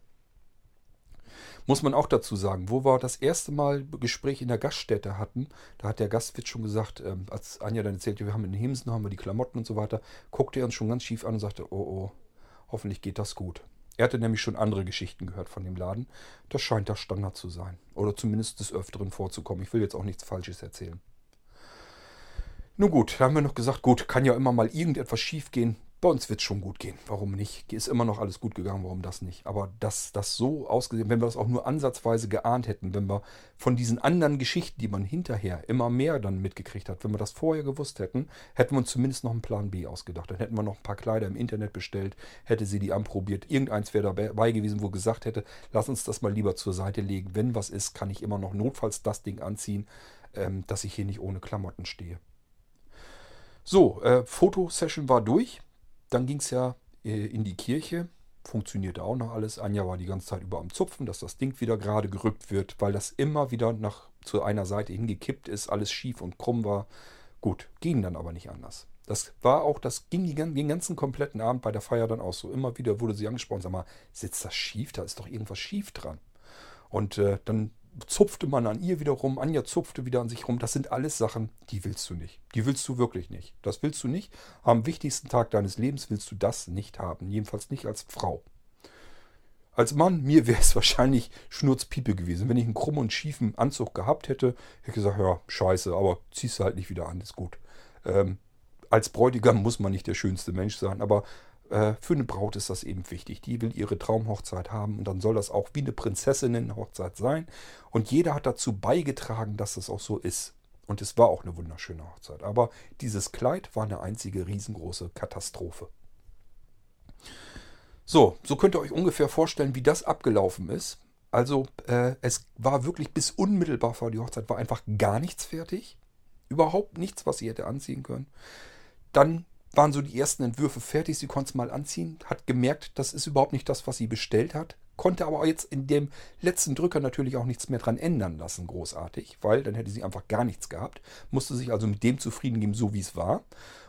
Muss man auch dazu sagen, wo wir das erste Mal Gespräch in der Gaststätte hatten, da hat der Gastwirt schon gesagt, ähm, als Anja dann erzählte, wir haben in Hemsen, haben wir die Klamotten und so weiter, guckte er uns schon ganz schief an und sagte, oh oh, hoffentlich geht das gut. Er hatte nämlich schon andere Geschichten gehört von dem Laden. Das scheint der Standard zu sein. Oder zumindest des Öfteren vorzukommen. Ich will jetzt auch nichts Falsches erzählen. Nun gut, da haben wir noch gesagt, gut, kann ja immer mal irgendetwas schief gehen. Bei uns wird es schon gut gehen. Warum nicht? Ist immer noch alles gut gegangen, warum das nicht? Aber dass das so ausgesehen, wenn wir das auch nur ansatzweise geahnt hätten, wenn wir von diesen anderen Geschichten, die man hinterher immer mehr dann mitgekriegt hat, wenn wir das vorher gewusst hätten, hätten wir uns zumindest noch einen Plan B ausgedacht. Dann hätten wir noch ein paar Kleider im Internet bestellt, hätte sie die anprobiert. Irgendeins wäre dabei gewesen, wo gesagt hätte, lass uns das mal lieber zur Seite legen. Wenn was ist, kann ich immer noch notfalls das Ding anziehen, ähm, dass ich hier nicht ohne Klamotten stehe. So, äh, Fotosession war durch. Dann ging es ja äh, in die Kirche. Funktionierte auch noch alles. Anja war die ganze Zeit über am Zupfen, dass das Ding wieder gerade gerückt wird, weil das immer wieder nach zu einer Seite hingekippt ist, alles schief und krumm war. Gut, ging dann aber nicht anders. Das war auch, das ging den ganzen kompletten Abend bei der Feier dann auch so. Immer wieder wurde sie angesprochen, sag mal, sitzt das schief? Da ist doch irgendwas schief dran. Und äh, dann zupfte man an ihr wieder rum, Anja zupfte wieder an sich rum. Das sind alles Sachen, die willst du nicht. Die willst du wirklich nicht. Das willst du nicht. Am wichtigsten Tag deines Lebens willst du das nicht haben. Jedenfalls nicht als Frau. Als Mann, mir wäre es wahrscheinlich Schnurzpiepe gewesen. Wenn ich einen krummen und schiefen Anzug gehabt hätte, hätte ich gesagt, ja, scheiße, aber ziehst du halt nicht wieder an, ist gut. Ähm, als Bräutigam muss man nicht der schönste Mensch sein, aber äh, für eine Braut ist das eben wichtig. Die will ihre Traumhochzeit haben und dann soll das auch wie eine Prinzessinnenhochzeit sein. Und jeder hat dazu beigetragen, dass es auch so ist. Und es war auch eine wunderschöne Hochzeit. Aber dieses Kleid war eine einzige riesengroße Katastrophe. So, so könnt ihr euch ungefähr vorstellen, wie das abgelaufen ist. Also äh, es war wirklich bis unmittelbar vor die Hochzeit war einfach gar nichts fertig. Überhaupt nichts, was sie hätte anziehen können. Dann waren so die ersten Entwürfe fertig. Sie konnte es mal anziehen, hat gemerkt, das ist überhaupt nicht das, was sie bestellt hat. Konnte aber jetzt in dem letzten Drücker natürlich auch nichts mehr dran ändern lassen, großartig, weil dann hätte sie einfach gar nichts gehabt. Musste sich also mit dem zufrieden geben, so wie es war.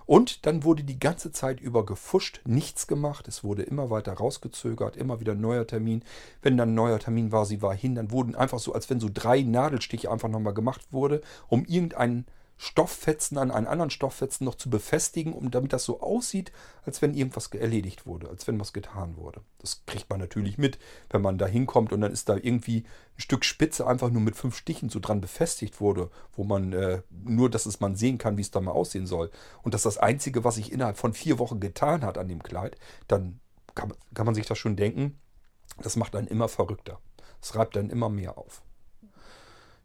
Und dann wurde die ganze Zeit über gefuscht, nichts gemacht. Es wurde immer weiter rausgezögert, immer wieder ein neuer Termin. Wenn dann ein neuer Termin war, sie war hin, dann wurden einfach so, als wenn so drei Nadelstiche einfach nochmal gemacht wurde, um irgendeinen Stofffetzen an einen anderen Stofffetzen noch zu befestigen, um damit das so aussieht, als wenn irgendwas erledigt wurde, als wenn was getan wurde. Das kriegt man natürlich mit, wenn man da hinkommt und dann ist da irgendwie ein Stück Spitze einfach nur mit fünf Stichen so dran befestigt wurde, wo man äh, nur, dass es man sehen kann, wie es da mal aussehen soll. Und das ist das Einzige, was sich innerhalb von vier Wochen getan hat an dem Kleid, dann kann, kann man sich das schon denken, das macht einen immer verrückter. Es reibt dann immer mehr auf.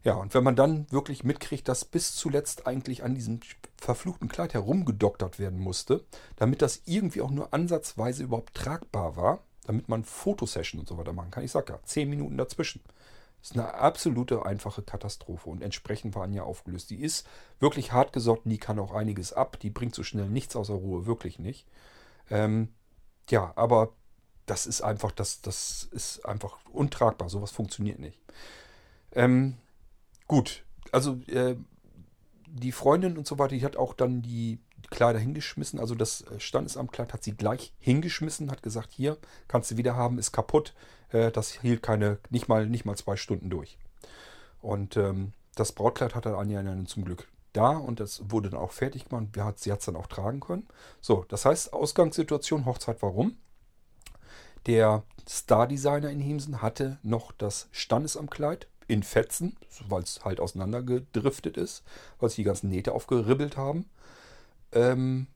Ja, und wenn man dann wirklich mitkriegt, dass bis zuletzt eigentlich an diesem verfluchten Kleid herumgedoktert werden musste, damit das irgendwie auch nur ansatzweise überhaupt tragbar war, damit man Fotosession und so weiter machen kann. Ich sag ja, zehn Minuten dazwischen. Das ist eine absolute einfache Katastrophe und entsprechend war Anja aufgelöst. Die ist wirklich hart gesotten, die kann auch einiges ab, die bringt so schnell nichts außer Ruhe, wirklich nicht. Ähm, ja, aber das ist einfach, das, das ist einfach untragbar, sowas funktioniert nicht. Ähm, Gut, also äh, die Freundin und so weiter, die hat auch dann die Kleider hingeschmissen. Also das äh, Standesamtkleid hat sie gleich hingeschmissen, hat gesagt, hier, kannst du wieder haben, ist kaputt. Äh, das hielt keine, nicht mal, nicht mal zwei Stunden durch. Und ähm, das Brautkleid hatte Anja dann zum Glück da und das wurde dann auch fertig gemacht. sie hat es dann auch tragen können. So, das heißt, Ausgangssituation, Hochzeit, warum? Der Star-Designer in Hemsen hatte noch das Standesamtkleid in Fetzen, weil es halt auseinandergedriftet ist, weil sich die ganzen Nähte aufgeribbelt haben. Ähm,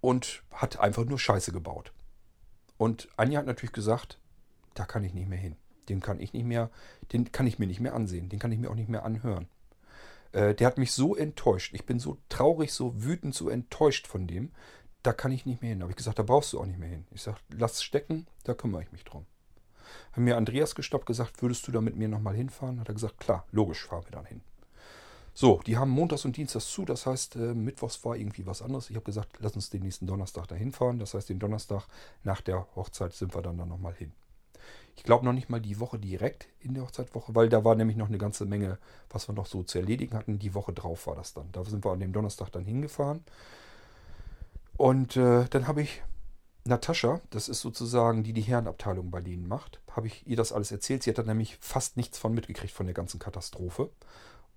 und hat einfach nur Scheiße gebaut. Und Anja hat natürlich gesagt, da kann ich nicht mehr hin. Den kann ich nicht mehr, den kann ich mir nicht mehr ansehen, den kann ich mir auch nicht mehr anhören. Äh, der hat mich so enttäuscht. Ich bin so traurig, so wütend, so enttäuscht von dem. Da kann ich nicht mehr hin. Da habe ich gesagt, da brauchst du auch nicht mehr hin. Ich sage, lass stecken, da kümmere ich mich drum. Haben mir Andreas gestoppt, gesagt, würdest du da mit mir nochmal hinfahren? Hat er gesagt, klar, logisch, fahren wir dann hin. So, die haben montags und dienstags zu, das heißt, äh, mittwochs war irgendwie was anderes. Ich habe gesagt, lass uns den nächsten Donnerstag da hinfahren. Das heißt, den Donnerstag nach der Hochzeit sind wir dann da nochmal hin. Ich glaube noch nicht mal die Woche direkt in der Hochzeitwoche, weil da war nämlich noch eine ganze Menge, was wir noch so zu erledigen hatten. Die Woche drauf war das dann. Da sind wir an dem Donnerstag dann hingefahren. Und äh, dann habe ich Natascha, das ist sozusagen die, die Herrenabteilung bei denen macht, habe ich ihr das alles erzählt. Sie hat da nämlich fast nichts von mitgekriegt von der ganzen Katastrophe.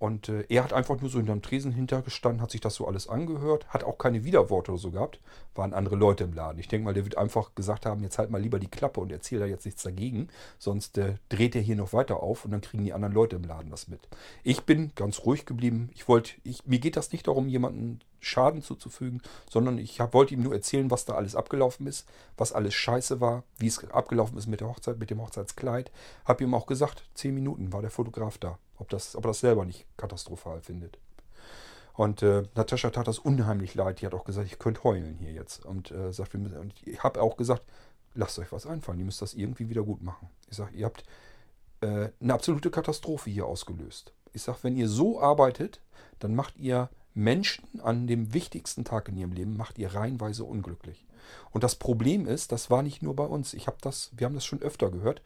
Und äh, er hat einfach nur so hinterm Tresen hintergestanden, hat sich das so alles angehört, hat auch keine Widerworte oder so gehabt, waren andere Leute im Laden. Ich denke mal, der wird einfach gesagt haben, jetzt halt mal lieber die Klappe und erzähl da jetzt nichts dagegen, sonst äh, dreht er hier noch weiter auf und dann kriegen die anderen Leute im Laden das mit. Ich bin ganz ruhig geblieben. Ich wollte, mir geht das nicht darum, jemanden Schaden zuzufügen, sondern ich hab, wollte ihm nur erzählen, was da alles abgelaufen ist, was alles scheiße war, wie es abgelaufen ist mit der Hochzeit, mit dem Hochzeitskleid. Hab ihm auch gesagt, zehn Minuten war der Fotograf da ob, das, ob er das selber nicht katastrophal findet. Und äh, Natascha tat das unheimlich leid. Die hat auch gesagt, ich könnte heulen hier jetzt. Und, äh, sagt, müssen, und ich habe auch gesagt, lasst euch was einfallen. Ihr müsst das irgendwie wieder gut machen. Ich sage, ihr habt äh, eine absolute Katastrophe hier ausgelöst. Ich sage, wenn ihr so arbeitet, dann macht ihr Menschen an dem wichtigsten Tag in ihrem Leben, macht ihr reihenweise unglücklich. Und das Problem ist, das war nicht nur bei uns. Ich habe das, wir haben das schon öfter gehört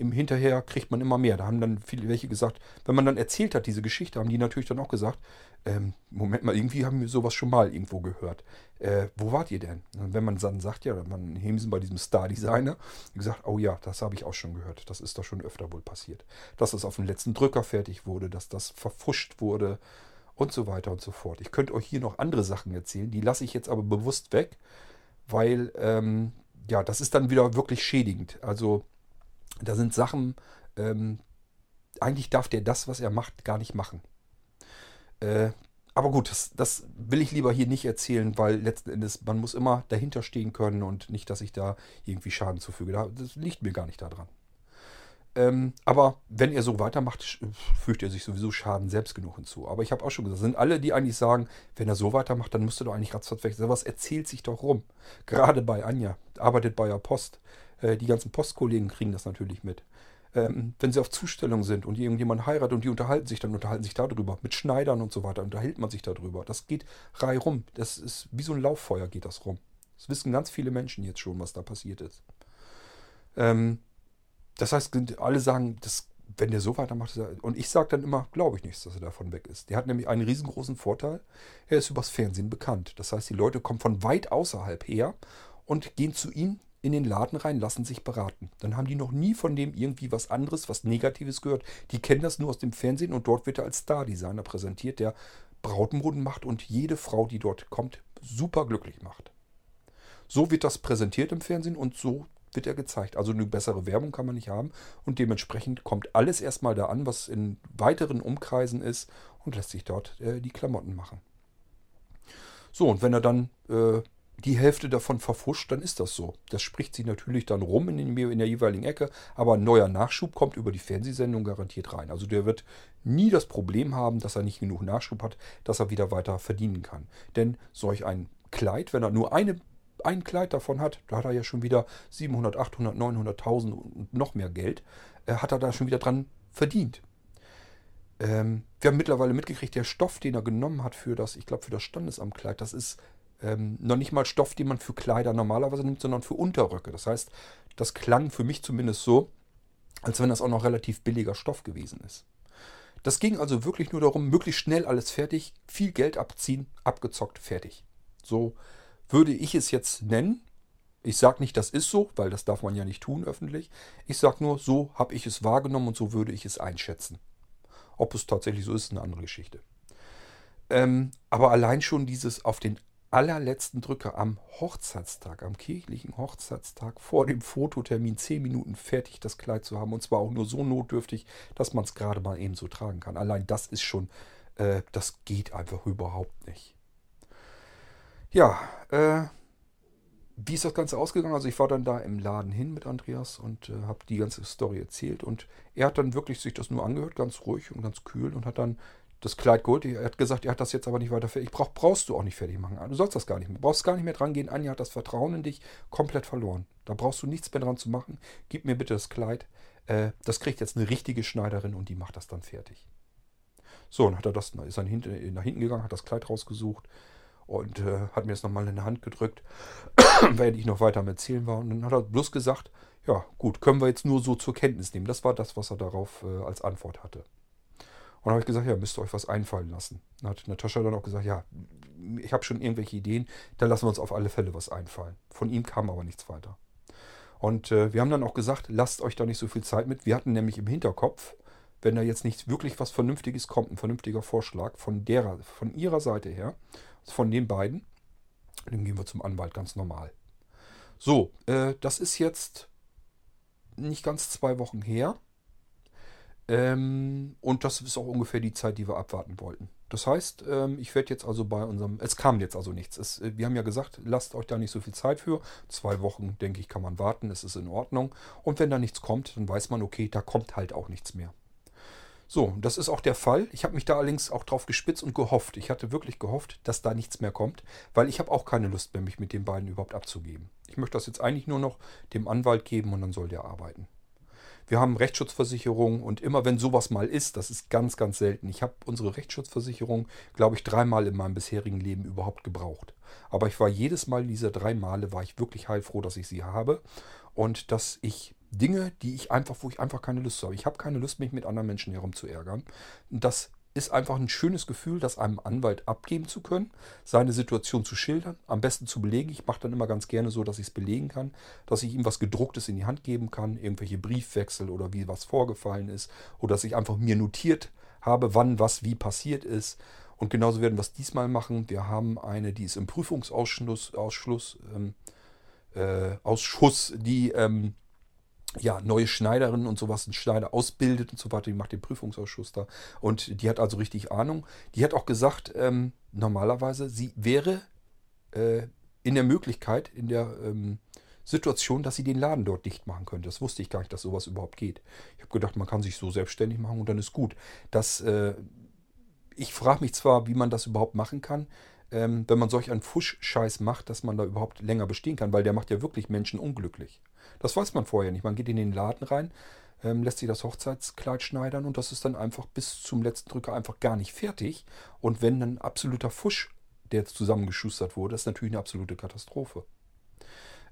im Hinterher kriegt man immer mehr. Da haben dann viele welche gesagt, wenn man dann erzählt hat, diese Geschichte, haben die natürlich dann auch gesagt, ähm, Moment mal, irgendwie haben wir sowas schon mal irgendwo gehört. Äh, wo wart ihr denn? Und wenn man dann sagt, ja, man Hemsen bei diesem Star-Designer, gesagt, oh ja, das habe ich auch schon gehört. Das ist doch schon öfter wohl passiert. Dass es auf dem letzten Drücker fertig wurde, dass das verfuscht wurde und so weiter und so fort. Ich könnte euch hier noch andere Sachen erzählen, die lasse ich jetzt aber bewusst weg, weil, ähm, ja, das ist dann wieder wirklich schädigend. Also da sind Sachen, ähm, eigentlich darf der das, was er macht, gar nicht machen. Äh, aber gut, das, das, will ich lieber hier nicht erzählen, weil letzten Endes, man muss immer dahinter stehen können und nicht, dass ich da irgendwie Schaden zufüge. Das liegt mir gar nicht daran. Ähm, aber wenn er so weitermacht, fügt er sich sowieso Schaden selbst genug hinzu. Aber ich habe auch schon gesagt, sind alle, die eigentlich sagen, wenn er so weitermacht, dann musst du doch eigentlich ratzfatz weg. Sowas erzählt sich doch rum. Gerade bei Anja, arbeitet bei der Post. Äh, die ganzen Postkollegen kriegen das natürlich mit. Ähm, wenn sie auf Zustellung sind und irgendjemand heiratet und die unterhalten sich, dann unterhalten sich darüber. Mit Schneidern und so weiter unterhält man sich darüber. Das geht rei rum. Das ist wie so ein Lauffeuer geht das rum. Das wissen ganz viele Menschen jetzt schon, was da passiert ist. Ähm, das heißt, alle sagen, das, wenn der so weitermacht, und ich sage dann immer, glaube ich nicht, dass er davon weg ist. Der hat nämlich einen riesengroßen Vorteil. Er ist übers Fernsehen bekannt. Das heißt, die Leute kommen von weit außerhalb her und gehen zu ihm in den Laden rein, lassen sich beraten. Dann haben die noch nie von dem irgendwie was anderes, was Negatives gehört. Die kennen das nur aus dem Fernsehen und dort wird er als Star-Designer präsentiert, der Brautmoden macht und jede Frau, die dort kommt, super glücklich macht. So wird das präsentiert im Fernsehen und so wird er gezeigt. Also eine bessere Werbung kann man nicht haben und dementsprechend kommt alles erstmal da an, was in weiteren Umkreisen ist und lässt sich dort äh, die Klamotten machen. So, und wenn er dann äh, die Hälfte davon verfuscht, dann ist das so. Das spricht sich natürlich dann rum in, den, in der jeweiligen Ecke, aber ein neuer Nachschub kommt über die Fernsehsendung garantiert rein. Also der wird nie das Problem haben, dass er nicht genug Nachschub hat, dass er wieder weiter verdienen kann. Denn solch ein Kleid, wenn er nur eine, ein Kleid davon hat, da hat er ja schon wieder 700, 800, 900.000 und noch mehr Geld, äh, hat er da schon wieder dran verdient. Ähm, wir haben mittlerweile mitgekriegt, der Stoff, den er genommen hat für das, ich glaube für das Standesamtkleid, das ist ähm, noch nicht mal Stoff, den man für Kleider normalerweise nimmt, sondern für Unterröcke. Das heißt, das klang für mich zumindest so, als wenn das auch noch relativ billiger Stoff gewesen ist. Das ging also wirklich nur darum, möglichst schnell alles fertig, viel Geld abziehen, abgezockt, fertig. So würde ich es jetzt nennen. Ich sage nicht, das ist so, weil das darf man ja nicht tun öffentlich. Ich sage nur, so habe ich es wahrgenommen und so würde ich es einschätzen. Ob es tatsächlich so ist, ist eine andere Geschichte. Ähm, aber allein schon dieses auf den allerletzten Drücker am Hochzeitstag, am kirchlichen Hochzeitstag vor dem Fototermin zehn Minuten fertig das Kleid zu haben und zwar auch nur so notdürftig, dass man es gerade mal eben so tragen kann. Allein das ist schon, äh, das geht einfach überhaupt nicht. Ja, äh, wie ist das Ganze ausgegangen? Also ich war dann da im Laden hin mit Andreas und äh, habe die ganze Story erzählt und er hat dann wirklich sich das nur angehört, ganz ruhig und ganz kühl und hat dann das Kleid geholt. Er hat gesagt, er hat das jetzt aber nicht weiter fertig. Brauch, brauchst du auch nicht fertig machen. Du sollst das gar nicht mehr. Du brauchst gar nicht mehr dran gehen. Anja hat das Vertrauen in dich komplett verloren. Da brauchst du nichts mehr dran zu machen. Gib mir bitte das Kleid. Äh, das kriegt jetzt eine richtige Schneiderin und die macht das dann fertig. So, und hat er das, ist dann hinten, nach hinten gegangen, hat das Kleid rausgesucht und äh, hat mir das nochmal in die Hand gedrückt, weil ich noch weiter am Erzählen war. Und dann hat er bloß gesagt, ja gut, können wir jetzt nur so zur Kenntnis nehmen. Das war das, was er darauf äh, als Antwort hatte. Und dann habe ich gesagt, ja, müsst ihr euch was einfallen lassen. Dann hat Natascha dann auch gesagt, ja, ich habe schon irgendwelche Ideen, dann lassen wir uns auf alle Fälle was einfallen. Von ihm kam aber nichts weiter. Und äh, wir haben dann auch gesagt, lasst euch da nicht so viel Zeit mit. Wir hatten nämlich im Hinterkopf, wenn da jetzt nicht wirklich was Vernünftiges kommt, ein vernünftiger Vorschlag von derer, von ihrer Seite her, von den beiden, dann gehen wir zum Anwalt ganz normal. So, äh, das ist jetzt nicht ganz zwei Wochen her. Ähm, und das ist auch ungefähr die Zeit, die wir abwarten wollten. Das heißt, ähm, ich werde jetzt also bei unserem. Es kam jetzt also nichts. Es, äh, wir haben ja gesagt, lasst euch da nicht so viel Zeit für. Zwei Wochen, denke ich, kann man warten. Es ist in Ordnung. Und wenn da nichts kommt, dann weiß man, okay, da kommt halt auch nichts mehr. So, das ist auch der Fall. Ich habe mich da allerdings auch drauf gespitzt und gehofft. Ich hatte wirklich gehofft, dass da nichts mehr kommt, weil ich habe auch keine Lust mehr, mich mit den beiden überhaupt abzugeben. Ich möchte das jetzt eigentlich nur noch dem Anwalt geben und dann soll der arbeiten. Wir haben Rechtsschutzversicherung und immer wenn sowas mal ist, das ist ganz, ganz selten. Ich habe unsere Rechtsschutzversicherung, glaube ich, dreimal in meinem bisherigen Leben überhaupt gebraucht. Aber ich war jedes Mal dieser drei Male, war ich wirklich heilfroh, dass ich sie habe und dass ich Dinge, die ich einfach, wo ich einfach keine Lust habe. Ich habe keine Lust, mich mit anderen Menschen herumzuärgern. Und das ist einfach ein schönes Gefühl, das einem Anwalt abgeben zu können, seine Situation zu schildern, am besten zu belegen. Ich mache dann immer ganz gerne so, dass ich es belegen kann, dass ich ihm was gedrucktes in die Hand geben kann, irgendwelche Briefwechsel oder wie was vorgefallen ist oder dass ich einfach mir notiert habe, wann was wie passiert ist. Und genauso werden wir es diesmal machen. Wir haben eine, die ist im Prüfungsausschuss, Ausschluss, ähm, äh, Ausschuss, die ähm, ja, neue Schneiderin und sowas, einen Schneider ausbildet und so weiter. Die macht den Prüfungsausschuss da. Und die hat also richtig Ahnung. Die hat auch gesagt, ähm, normalerweise, sie wäre äh, in der Möglichkeit, in der ähm, Situation, dass sie den Laden dort dicht machen könnte. Das wusste ich gar nicht, dass sowas überhaupt geht. Ich habe gedacht, man kann sich so selbstständig machen und dann ist gut. Das, äh, ich frage mich zwar, wie man das überhaupt machen kann, ähm, wenn man solch einen Fuschscheiß macht, dass man da überhaupt länger bestehen kann, weil der macht ja wirklich Menschen unglücklich. Das weiß man vorher nicht. Man geht in den Laden rein, ähm, lässt sich das Hochzeitskleid schneidern und das ist dann einfach bis zum letzten Drücker einfach gar nicht fertig. Und wenn ein absoluter Fusch, der zusammengeschustert wurde, ist natürlich eine absolute Katastrophe.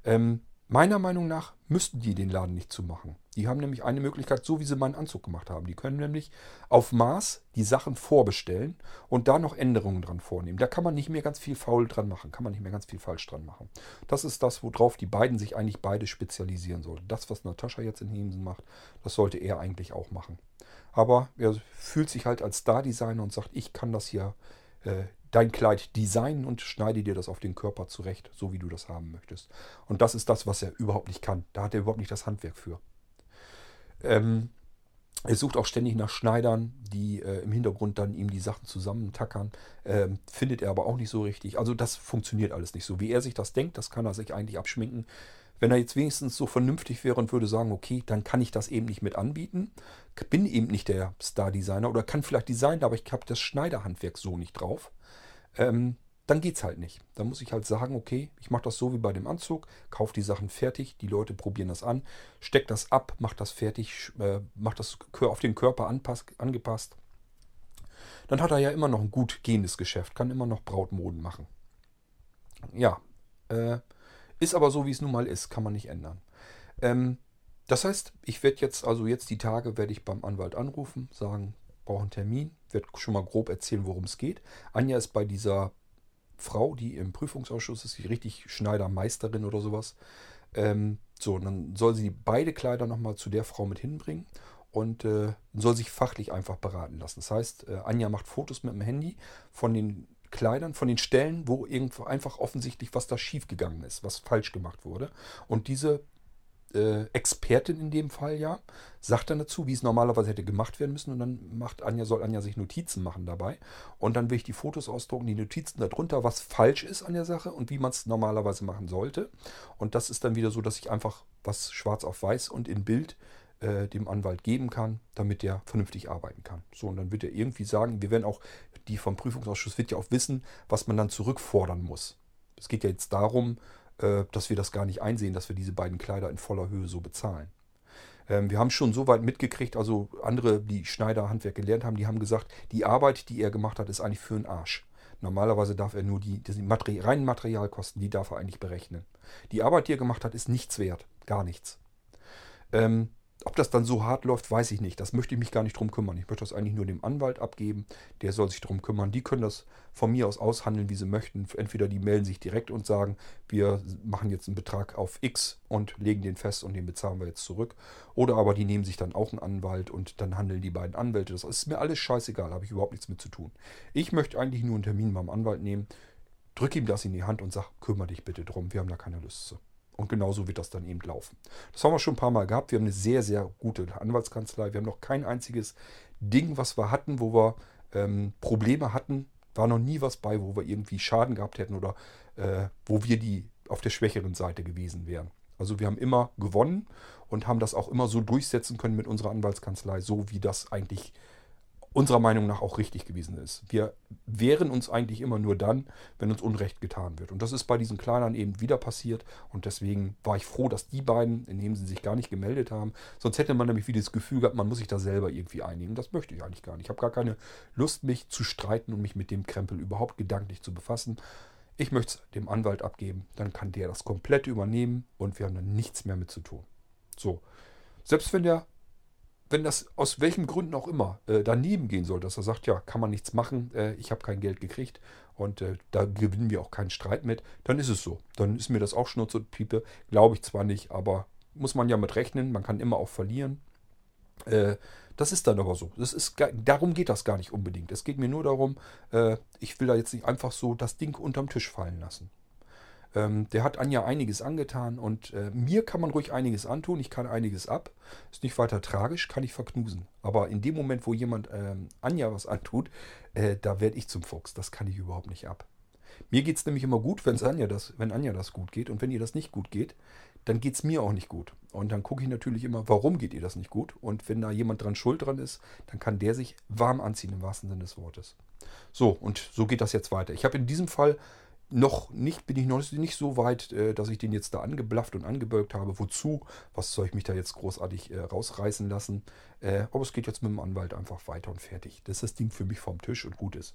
Ähm, Meiner Meinung nach müssten die den Laden nicht zumachen. Die haben nämlich eine Möglichkeit, so wie sie meinen Anzug gemacht haben. Die können nämlich auf Maß die Sachen vorbestellen und da noch Änderungen dran vornehmen. Da kann man nicht mehr ganz viel faul dran machen, kann man nicht mehr ganz viel falsch dran machen. Das ist das, worauf die beiden sich eigentlich beide spezialisieren sollten. Das, was Natascha jetzt in Hemsen macht, das sollte er eigentlich auch machen. Aber er fühlt sich halt als Star-Designer und sagt, ich kann das hier äh, dein Kleid designen und schneide dir das auf den Körper zurecht, so wie du das haben möchtest. Und das ist das, was er überhaupt nicht kann. Da hat er überhaupt nicht das Handwerk für. Ähm, er sucht auch ständig nach Schneidern, die äh, im Hintergrund dann ihm die Sachen zusammentackern. Ähm, findet er aber auch nicht so richtig. Also das funktioniert alles nicht so. Wie er sich das denkt, das kann er sich eigentlich abschminken. Wenn er jetzt wenigstens so vernünftig wäre und würde sagen, okay, dann kann ich das eben nicht mit anbieten. Bin eben nicht der Star-Designer oder kann vielleicht designen, aber ich habe das Schneiderhandwerk so nicht drauf ähm, dann es halt nicht. Dann muss ich halt sagen, okay, ich mache das so wie bei dem Anzug, kaufe die Sachen fertig, die Leute probieren das an, steckt das ab, macht das fertig, äh, macht das auf den Körper anpass, angepasst. Dann hat er ja immer noch ein gut gehendes Geschäft, kann immer noch Brautmoden machen. Ja, äh, ist aber so, wie es nun mal ist, kann man nicht ändern. Ähm, das heißt, ich werde jetzt, also jetzt die Tage, werde ich beim Anwalt anrufen, sagen, brauche einen Termin, werde schon mal grob erzählen, worum es geht. Anja ist bei dieser Frau, die im Prüfungsausschuss ist, die richtig Schneidermeisterin oder sowas. Ähm, so, dann soll sie beide Kleider nochmal zu der Frau mit hinbringen und äh, soll sich fachlich einfach beraten lassen. Das heißt, äh, Anja macht Fotos mit dem Handy von den Kleidern, von den Stellen, wo irgendwo einfach offensichtlich was da schief gegangen ist, was falsch gemacht wurde. Und diese äh, Expertin in dem Fall ja, sagt dann dazu, wie es normalerweise hätte gemacht werden müssen. Und dann macht Anja, soll Anja sich Notizen machen dabei. Und dann will ich die Fotos ausdrucken, die Notizen darunter, was falsch ist an der Sache und wie man es normalerweise machen sollte. Und das ist dann wieder so, dass ich einfach was schwarz auf weiß und in Bild äh, dem Anwalt geben kann, damit der vernünftig arbeiten kann. So, und dann wird er irgendwie sagen, wir werden auch, die vom Prüfungsausschuss wird ja auch wissen, was man dann zurückfordern muss. Es geht ja jetzt darum, dass wir das gar nicht einsehen, dass wir diese beiden Kleider in voller Höhe so bezahlen. Ähm, wir haben schon so weit mitgekriegt, also andere, die Schneiderhandwerk gelernt haben, die haben gesagt, die Arbeit, die er gemacht hat, ist eigentlich für einen Arsch. Normalerweise darf er nur die, die Materi reinen Materialkosten, die darf er eigentlich berechnen. Die Arbeit, die er gemacht hat, ist nichts wert. Gar nichts. Ähm, ob das dann so hart läuft, weiß ich nicht. Das möchte ich mich gar nicht drum kümmern. Ich möchte das eigentlich nur dem Anwalt abgeben. Der soll sich drum kümmern. Die können das von mir aus aushandeln, wie sie möchten. Entweder die melden sich direkt und sagen, wir machen jetzt einen Betrag auf X und legen den fest und den bezahlen wir jetzt zurück. Oder aber die nehmen sich dann auch einen Anwalt und dann handeln die beiden Anwälte. Das ist mir alles scheißegal, habe ich überhaupt nichts mit zu tun. Ich möchte eigentlich nur einen Termin beim Anwalt nehmen, drücke ihm das in die Hand und sage, kümmere dich bitte drum, wir haben da keine Lust zu. Und genauso wird das dann eben laufen. Das haben wir schon ein paar Mal gehabt. Wir haben eine sehr, sehr gute Anwaltskanzlei. Wir haben noch kein einziges Ding, was wir hatten, wo wir ähm, Probleme hatten. War noch nie was bei, wo wir irgendwie Schaden gehabt hätten oder äh, wo wir die auf der schwächeren Seite gewesen wären. Also wir haben immer gewonnen und haben das auch immer so durchsetzen können mit unserer Anwaltskanzlei, so wie das eigentlich unserer Meinung nach auch richtig gewesen ist. Wir wehren uns eigentlich immer nur dann, wenn uns Unrecht getan wird. Und das ist bei diesen Kleinern eben wieder passiert. Und deswegen war ich froh, dass die beiden, indem sie sich gar nicht gemeldet haben, sonst hätte man nämlich wieder das Gefühl gehabt, man muss sich da selber irgendwie einigen. Das möchte ich eigentlich gar nicht. Ich habe gar keine Lust, mich zu streiten und mich mit dem Krempel überhaupt gedanklich zu befassen. Ich möchte es dem Anwalt abgeben, dann kann der das komplett übernehmen und wir haben dann nichts mehr mit zu tun. So. Selbst wenn der wenn das aus welchen Gründen auch immer äh, daneben gehen soll, dass er sagt, ja, kann man nichts machen, äh, ich habe kein Geld gekriegt und äh, da gewinnen wir auch keinen Streit mit, dann ist es so. Dann ist mir das auch Schnurz und Piepe. Glaube ich zwar nicht, aber muss man ja mit rechnen, man kann immer auch verlieren. Äh, das ist dann aber so. Das ist, darum geht das gar nicht unbedingt. Es geht mir nur darum, äh, ich will da jetzt nicht einfach so das Ding unterm Tisch fallen lassen. Ähm, der hat Anja einiges angetan und äh, mir kann man ruhig einiges antun. Ich kann einiges ab. Ist nicht weiter tragisch, kann ich verknusen. Aber in dem Moment, wo jemand ähm, Anja was antut, äh, da werde ich zum Fuchs. Das kann ich überhaupt nicht ab. Mir geht es nämlich immer gut, wenn's Anja das, wenn Anja das gut geht. Und wenn ihr das nicht gut geht, dann geht es mir auch nicht gut. Und dann gucke ich natürlich immer, warum geht ihr das nicht gut? Und wenn da jemand dran schuld dran ist, dann kann der sich warm anziehen im wahrsten Sinne des Wortes. So, und so geht das jetzt weiter. Ich habe in diesem Fall noch nicht, bin ich noch nicht so weit, äh, dass ich den jetzt da angeblafft und angebölkt habe. Wozu? Was soll ich mich da jetzt großartig äh, rausreißen lassen? Äh, aber es geht jetzt mit dem Anwalt einfach weiter und fertig. Das ist das Ding für mich vom Tisch und gut ist.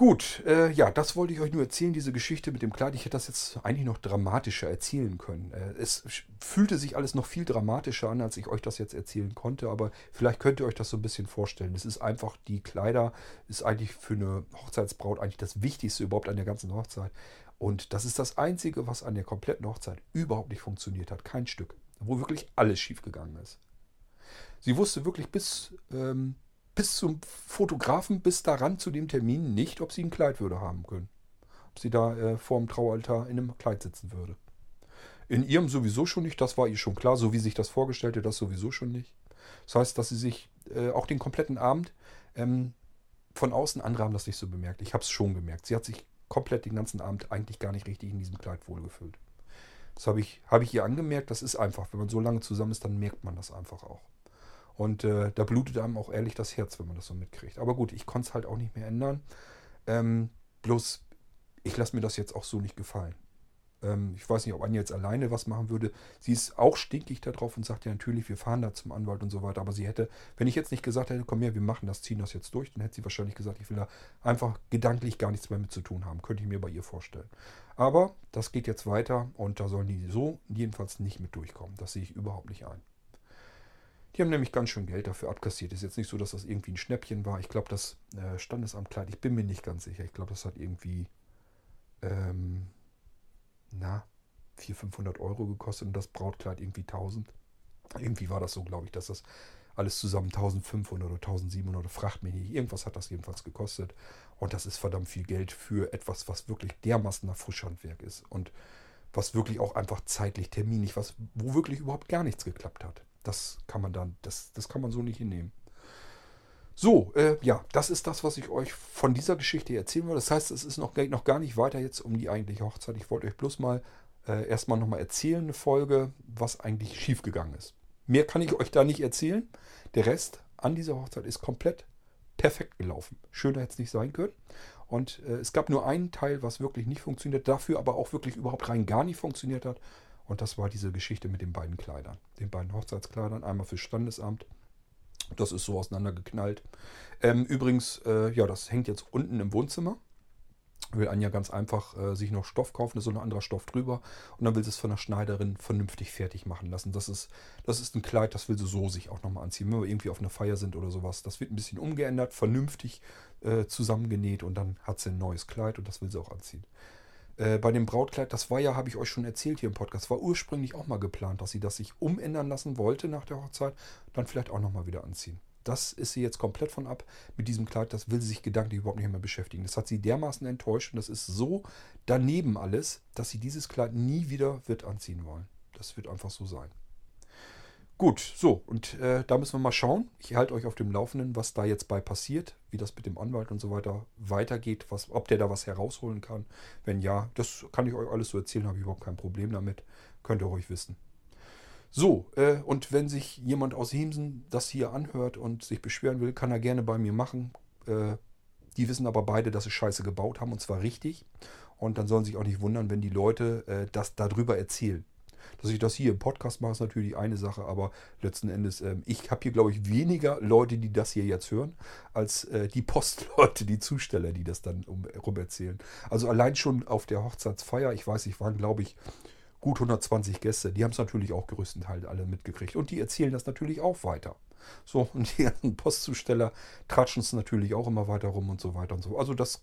Gut, äh, ja, das wollte ich euch nur erzählen, diese Geschichte mit dem Kleid. Ich hätte das jetzt eigentlich noch dramatischer erzählen können. Äh, es fühlte sich alles noch viel dramatischer an, als ich euch das jetzt erzählen konnte, aber vielleicht könnt ihr euch das so ein bisschen vorstellen. Es ist einfach, die Kleider ist eigentlich für eine Hochzeitsbraut eigentlich das Wichtigste überhaupt an der ganzen Hochzeit. Und das ist das Einzige, was an der kompletten Hochzeit überhaupt nicht funktioniert hat. Kein Stück. Wo wirklich alles schiefgegangen ist. Sie wusste wirklich bis ähm, bis zum Fotografen, bis daran zu dem Termin nicht, ob sie ein Kleid würde haben können. Ob sie da äh, vor dem Traualtar in einem Kleid sitzen würde. In ihrem sowieso schon nicht, das war ihr schon klar, so wie sich das vorgestellte, das sowieso schon nicht. Das heißt, dass sie sich äh, auch den kompletten Abend ähm, von außen, andere haben das nicht so bemerkt. Ich habe es schon gemerkt. Sie hat sich komplett den ganzen Abend eigentlich gar nicht richtig in diesem Kleid wohlgefühlt. Das habe ich, hab ich ihr angemerkt. Das ist einfach, wenn man so lange zusammen ist, dann merkt man das einfach auch. Und äh, da blutet einem auch ehrlich das Herz, wenn man das so mitkriegt. Aber gut, ich konnte es halt auch nicht mehr ändern. Ähm, bloß, ich lasse mir das jetzt auch so nicht gefallen. Ähm, ich weiß nicht, ob Anja jetzt alleine was machen würde. Sie ist auch stinkig darauf und sagt ja natürlich, wir fahren da zum Anwalt und so weiter. Aber sie hätte, wenn ich jetzt nicht gesagt hätte, komm her, wir machen das, ziehen das jetzt durch, dann hätte sie wahrscheinlich gesagt, ich will da einfach gedanklich gar nichts mehr mit zu tun haben. Könnte ich mir bei ihr vorstellen. Aber das geht jetzt weiter und da sollen die so jedenfalls nicht mit durchkommen. Das sehe ich überhaupt nicht ein. Die haben nämlich ganz schön Geld dafür abkassiert. Ist jetzt nicht so, dass das irgendwie ein Schnäppchen war. Ich glaube, das äh, Standesamtkleid, ich bin mir nicht ganz sicher. Ich glaube, das hat irgendwie, ähm, na, 400, 500 Euro gekostet und das Brautkleid irgendwie 1000. Irgendwie war das so, glaube ich, dass das alles zusammen 1500 oder 1700 oder fracht mich nicht. Irgendwas hat das jedenfalls gekostet. Und das ist verdammt viel Geld für etwas, was wirklich dermaßen nach Frischhandwerk ist. Und was wirklich auch einfach zeitlich, terminlich, was, wo wirklich überhaupt gar nichts geklappt hat. Das kann man dann, das, das kann man so nicht hinnehmen. So, äh, ja, das ist das, was ich euch von dieser Geschichte erzählen will. Das heißt, es ist noch, noch gar nicht weiter jetzt um die eigentliche Hochzeit. Ich wollte euch bloß mal äh, erstmal nochmal erzählen, eine Folge, was eigentlich schiefgegangen ist. Mehr kann ich euch da nicht erzählen. Der Rest an dieser Hochzeit ist komplett perfekt gelaufen. Schöner hätte es nicht sein können. Und äh, es gab nur einen Teil, was wirklich nicht funktioniert, dafür aber auch wirklich überhaupt rein gar nicht funktioniert hat. Und das war diese Geschichte mit den beiden Kleidern, den beiden Hochzeitskleidern, einmal fürs Standesamt. Das ist so auseinandergeknallt. Ähm, übrigens, äh, ja, das hängt jetzt unten im Wohnzimmer. will Anja ganz einfach äh, sich noch Stoff kaufen, da ist so ein anderer Stoff drüber und dann will sie es von der Schneiderin vernünftig fertig machen lassen. Das ist, das ist ein Kleid, das will sie so sich auch nochmal anziehen. Wenn wir irgendwie auf einer Feier sind oder sowas, das wird ein bisschen umgeändert, vernünftig äh, zusammengenäht und dann hat sie ein neues Kleid und das will sie auch anziehen. Äh, bei dem Brautkleid, das war ja, habe ich euch schon erzählt hier im Podcast, war ursprünglich auch mal geplant, dass sie das sich umändern lassen wollte nach der Hochzeit, dann vielleicht auch nochmal wieder anziehen. Das ist sie jetzt komplett von ab mit diesem Kleid. Das will sie sich gedanklich überhaupt nicht mehr beschäftigen. Das hat sie dermaßen enttäuscht und das ist so daneben alles, dass sie dieses Kleid nie wieder wird anziehen wollen. Das wird einfach so sein. Gut, so, und äh, da müssen wir mal schauen. Ich halte euch auf dem Laufenden, was da jetzt bei passiert, wie das mit dem Anwalt und so weiter weitergeht, was, ob der da was herausholen kann. Wenn ja, das kann ich euch alles so erzählen, habe ich überhaupt kein Problem damit. Könnt ihr ruhig wissen. So, äh, und wenn sich jemand aus Hemsen das hier anhört und sich beschweren will, kann er gerne bei mir machen. Äh, die wissen aber beide, dass sie Scheiße gebaut haben und zwar richtig. Und dann sollen sich auch nicht wundern, wenn die Leute äh, das darüber erzählen. Dass ich das hier im Podcast mache, ist natürlich eine Sache, aber letzten Endes, äh, ich habe hier, glaube ich, weniger Leute, die das hier jetzt hören, als äh, die Postleute, die Zusteller, die das dann um, rum erzählen. Also allein schon auf der Hochzeitsfeier, ich weiß, ich waren, glaube ich, gut 120 Gäste. Die haben es natürlich auch größtenteils alle mitgekriegt. Und die erzählen das natürlich auch weiter. So, und die ganzen Postzusteller tratschen es natürlich auch immer weiter rum und so weiter und so. Also das,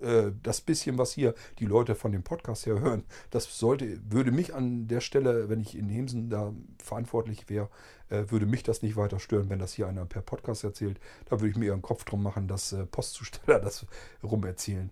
äh, das bisschen, was hier die Leute von dem Podcast her hören, das sollte, würde mich an der Stelle, wenn ich in Hemsen da verantwortlich wäre, äh, würde mich das nicht weiter stören, wenn das hier einer per Podcast erzählt. Da würde ich mir einen Kopf drum machen, dass äh, Postzusteller das rumerzählen.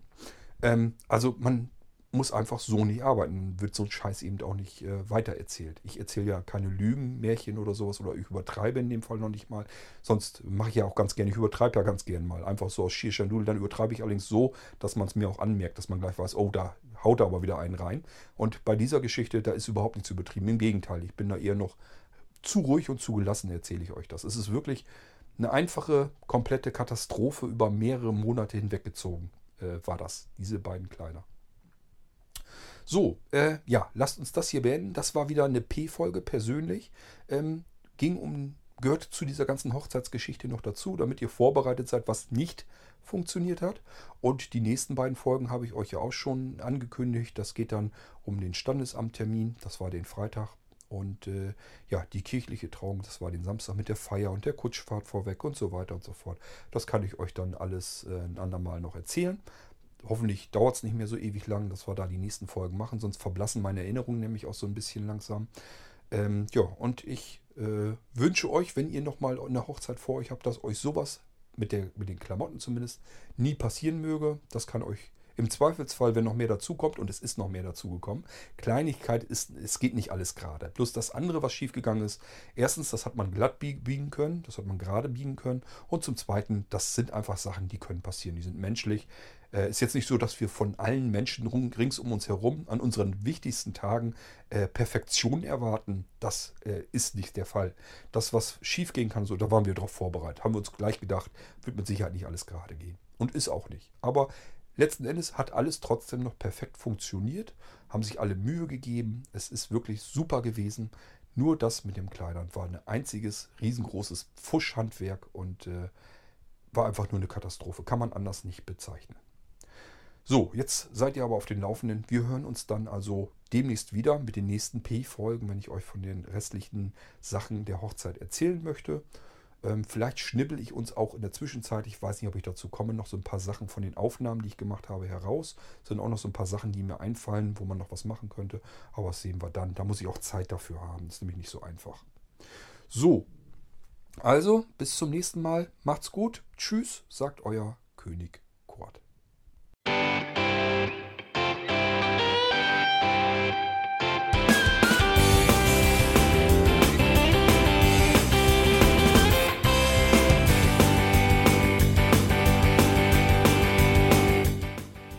Ähm, also man muss einfach so nicht arbeiten. Wird so ein Scheiß eben auch nicht äh, weitererzählt. Ich erzähle ja keine Lügen, Märchen oder sowas oder ich übertreibe in dem Fall noch nicht mal. Sonst mache ich ja auch ganz gerne, ich übertreibe ja ganz gerne mal. Einfach so aus Schierschandul. Dann übertreibe ich allerdings so, dass man es mir auch anmerkt, dass man gleich weiß, oh, da haut er aber wieder einen rein. Und bei dieser Geschichte, da ist überhaupt nichts übertrieben. Im Gegenteil, ich bin da eher noch zu ruhig und zu gelassen, erzähle ich euch das. Es ist wirklich eine einfache, komplette Katastrophe über mehrere Monate hinweggezogen, äh, war das, diese beiden Kleider. So, äh, ja, lasst uns das hier beenden. Das war wieder eine P-Folge persönlich. Ähm, ging um, gehört zu dieser ganzen Hochzeitsgeschichte noch dazu, damit ihr vorbereitet seid, was nicht funktioniert hat. Und die nächsten beiden Folgen habe ich euch ja auch schon angekündigt. Das geht dann um den Standesamttermin. Das war den Freitag. Und äh, ja, die kirchliche Trauung, das war den Samstag mit der Feier und der Kutschfahrt vorweg und so weiter und so fort. Das kann ich euch dann alles äh, ein andermal noch erzählen. Hoffentlich dauert es nicht mehr so ewig lang, dass wir da die nächsten Folgen machen, sonst verblassen meine Erinnerungen nämlich auch so ein bisschen langsam. Ähm, ja, und ich äh, wünsche euch, wenn ihr nochmal eine Hochzeit vor euch habt, dass euch sowas mit, der, mit den Klamotten zumindest nie passieren möge. Das kann euch im Zweifelsfall, wenn noch mehr dazukommt, und es ist noch mehr dazugekommen, Kleinigkeit ist, es geht nicht alles gerade. Bloß das andere, was schiefgegangen ist, erstens, das hat man glatt biegen können, das hat man gerade biegen können. Und zum Zweiten, das sind einfach Sachen, die können passieren, die sind menschlich. Äh, ist jetzt nicht so, dass wir von allen Menschen rings um uns herum an unseren wichtigsten Tagen äh, Perfektion erwarten. Das äh, ist nicht der Fall. Das, was schief gehen kann, so, da waren wir darauf vorbereitet. Haben wir uns gleich gedacht, wird mit Sicherheit nicht alles gerade gehen. Und ist auch nicht. Aber letzten Endes hat alles trotzdem noch perfekt funktioniert. Haben sich alle Mühe gegeben. Es ist wirklich super gewesen. Nur das mit dem Kleidern war ein einziges riesengroßes Pfuschhandwerk und äh, war einfach nur eine Katastrophe. Kann man anders nicht bezeichnen. So, jetzt seid ihr aber auf den Laufenden. Wir hören uns dann also demnächst wieder mit den nächsten P-Folgen, wenn ich euch von den restlichen Sachen der Hochzeit erzählen möchte. Ähm, vielleicht schnibbel ich uns auch in der Zwischenzeit, ich weiß nicht, ob ich dazu komme, noch so ein paar Sachen von den Aufnahmen, die ich gemacht habe, heraus. Es sind auch noch so ein paar Sachen, die mir einfallen, wo man noch was machen könnte. Aber das sehen wir dann. Da muss ich auch Zeit dafür haben. Das ist nämlich nicht so einfach. So, also bis zum nächsten Mal. Macht's gut. Tschüss, sagt euer König Kurt.